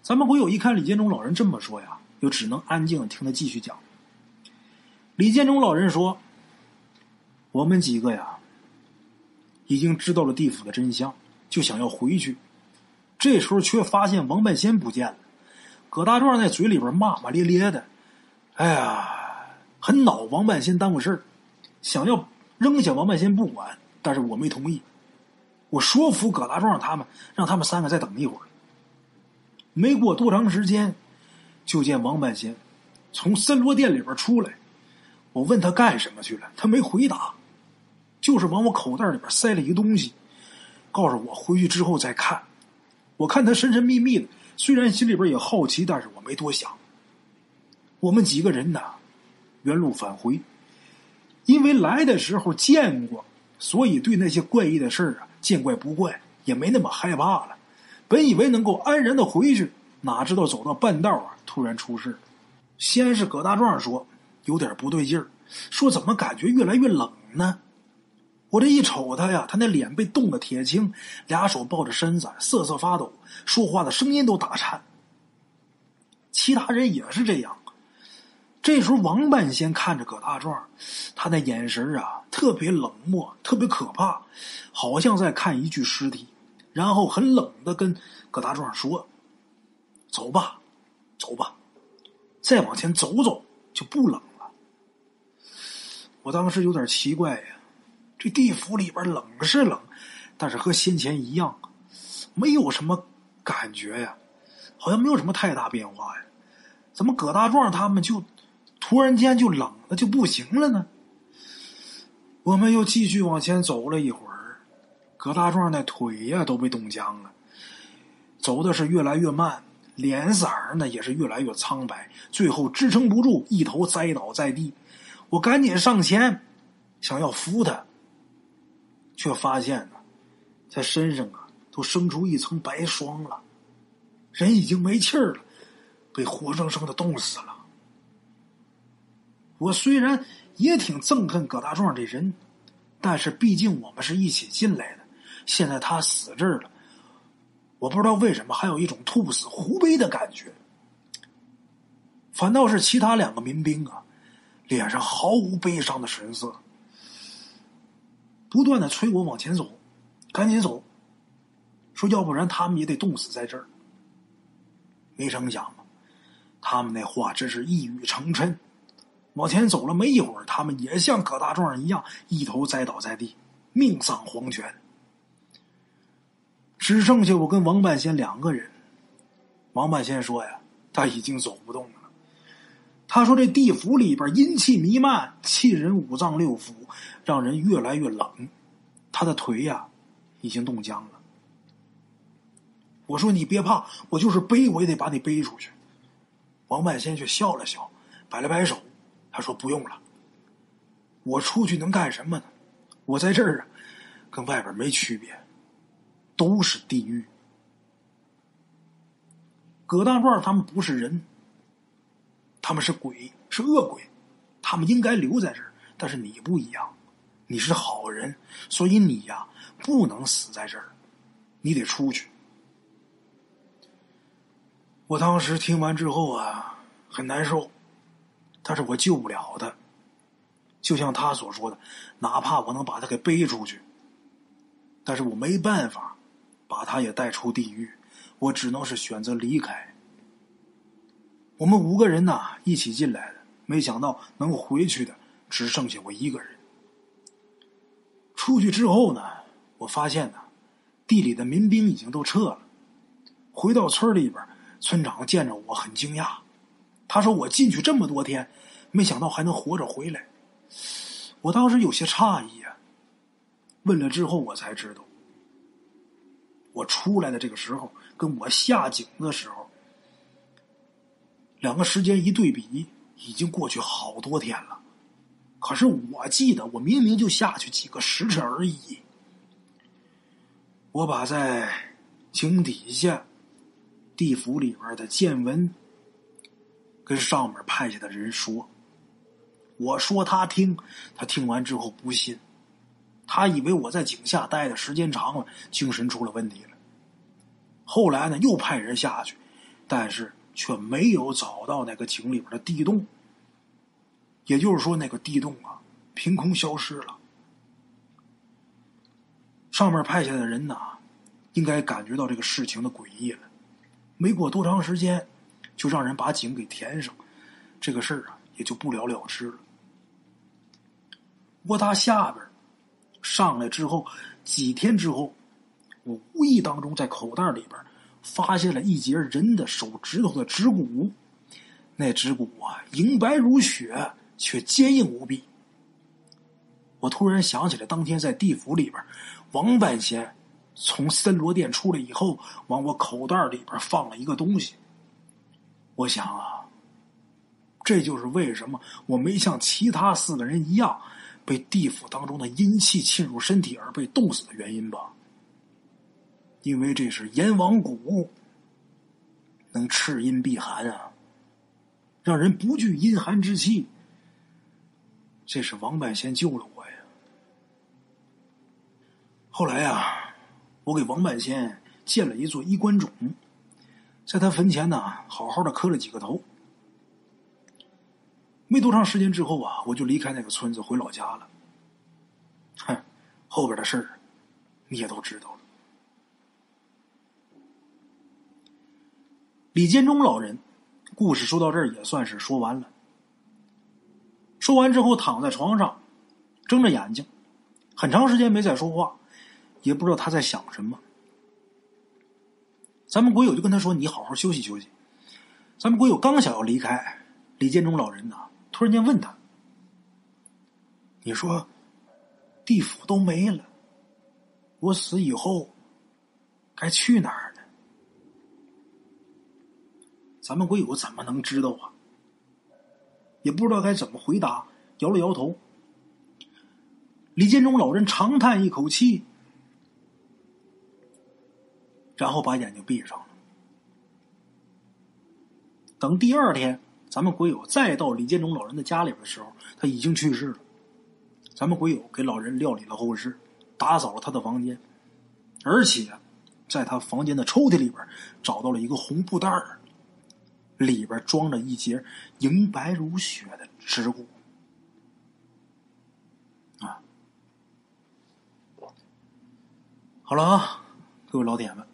咱们鬼友一看李建中老人这么说呀，就只能安静的听他继续讲。李建中老人说：“我们几个呀，已经知道了地府的真相，就想要回去。这时候却发现王半仙不见了。葛大壮在嘴里边骂骂咧咧的，哎呀！”很恼王半仙耽误事，想要扔下王半仙不管，但是我没同意。我说服葛大壮他们，让他们三个再等一会儿。没过多长时间，就见王半仙从森罗殿里边出来。我问他干什么去了，他没回答，就是往我口袋里边塞了一个东西，告诉我回去之后再看。我看他神神秘秘的，虽然心里边也好奇，但是我没多想。我们几个人呢，原路返回，因为来的时候见过，所以对那些怪异的事儿啊见怪不怪，也没那么害怕了。本以为能够安然的回去，哪知道走到半道啊，突然出事。先是葛大壮说。有点不对劲儿，说怎么感觉越来越冷呢？我这一瞅他呀，他那脸被冻得铁青，俩手抱着身子，瑟瑟发抖，说话的声音都打颤。其他人也是这样。这时候，王半仙看着葛大壮，他那眼神啊，特别冷漠，特别可怕，好像在看一具尸体。然后很冷的跟葛大壮说：“走吧，走吧，再往前走走就不冷了。”我当时有点奇怪呀，这地府里边冷是冷，但是和先前一样，没有什么感觉呀，好像没有什么太大变化呀。怎么葛大壮他们就突然间就冷了就不行了呢？我们又继续往前走了一会儿，葛大壮那腿呀都被冻僵了，走的是越来越慢，脸色呢也是越来越苍白，最后支撑不住，一头栽倒在地。我赶紧上前，想要扶他，却发现呢，在身上啊都生出一层白霜了，人已经没气儿了，被活生生的冻死了。我虽然也挺憎恨葛大壮这人，但是毕竟我们是一起进来的，现在他死这儿了，我不知道为什么还有一种兔死狐悲的感觉，反倒是其他两个民兵啊。脸上毫无悲伤的神色，不断的催我往前走，赶紧走，说要不然他们也得冻死在这儿。没成想他们那话真是一语成谶。往前走了没一会儿，他们也像葛大壮一样，一头栽倒在地，命丧黄泉。只剩下我跟王半仙两个人。王半仙说呀，他已经走不动了。他说：“这地府里边阴气弥漫，沁人五脏六腑，让人越来越冷。他的腿呀，已经冻僵了。”我说：“你别怕，我就是背，我也得把你背出去。”王半仙却笑了笑，摆了摆手，他说：“不用了，我出去能干什么呢？我在这儿啊，跟外边没区别，都是地狱。葛大壮他们不是人。”他们是鬼，是恶鬼，他们应该留在这儿。但是你不一样，你是好人，所以你呀不能死在这儿，你得出去。我当时听完之后啊，很难受，但是我救不了他。就像他所说的，哪怕我能把他给背出去，但是我没办法把他也带出地狱，我只能是选择离开。我们五个人呐一起进来的，没想到能回去的只剩下我一个人。出去之后呢，我发现呢，地里的民兵已经都撤了。回到村里边，村长见着我很惊讶，他说：“我进去这么多天，没想到还能活着回来。”我当时有些诧异啊。问了之后，我才知道，我出来的这个时候，跟我下井的时候。两个时间一对比，已经过去好多天了。可是我记得，我明明就下去几个时辰而已。我把在井底下地府里边的见闻跟上面派下的人说，我说他听，他听完之后不信，他以为我在井下待的时间长了，精神出了问题了。后来呢，又派人下去，但是。却没有找到那个井里边的地洞，也就是说，那个地洞啊，凭空消失了。上面派下的人呐，应该感觉到这个事情的诡异了。没过多长时间，就让人把井给填上，这个事儿啊，也就不了了之了。我他下边上来之后，几天之后，我无意当中在口袋里边发现了一截人的手指头的指骨，那指骨啊，莹白如雪，却坚硬无比。我突然想起来，当天在地府里边，王半仙从森罗殿出来以后，往我口袋里边放了一个东西。我想啊，这就是为什么我没像其他四个人一样，被地府当中的阴气侵入身体而被冻死的原因吧。因为这是阎王骨，能赤阴避寒啊，让人不惧阴寒之气。这是王半仙救了我呀。后来啊，我给王半仙建了一座衣冠冢，在他坟前呢，好好的磕了几个头。没多长时间之后啊，我就离开那个村子回老家了。哼，后边的事儿你也都知道了。李建忠老人故事说到这儿也算是说完了。说完之后，躺在床上，睁着眼睛，很长时间没再说话。也不知道他在想什么。咱们国友就跟他说：“你好好休息休息。”咱们国友刚想要离开，李建忠老人呢，突然间问他：“你说，地府都没了，我死以后该去哪儿？”咱们鬼友怎么能知道啊？也不知道该怎么回答，摇了摇头。李建忠老人长叹一口气。然后把眼睛闭上了。等第二天，咱们鬼友再到李建忠老人的家里边的时候，他已经去世了。咱们鬼友给老人料理了后事，打扫了他的房间，而且在他房间的抽屉里边找到了一个红布袋儿，里边装着一截银白如雪的植物。啊，好了啊，各位老铁们。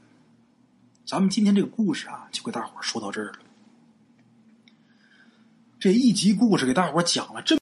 咱们今天这个故事啊，就给大伙说到这儿了。这一集故事给大伙讲了这。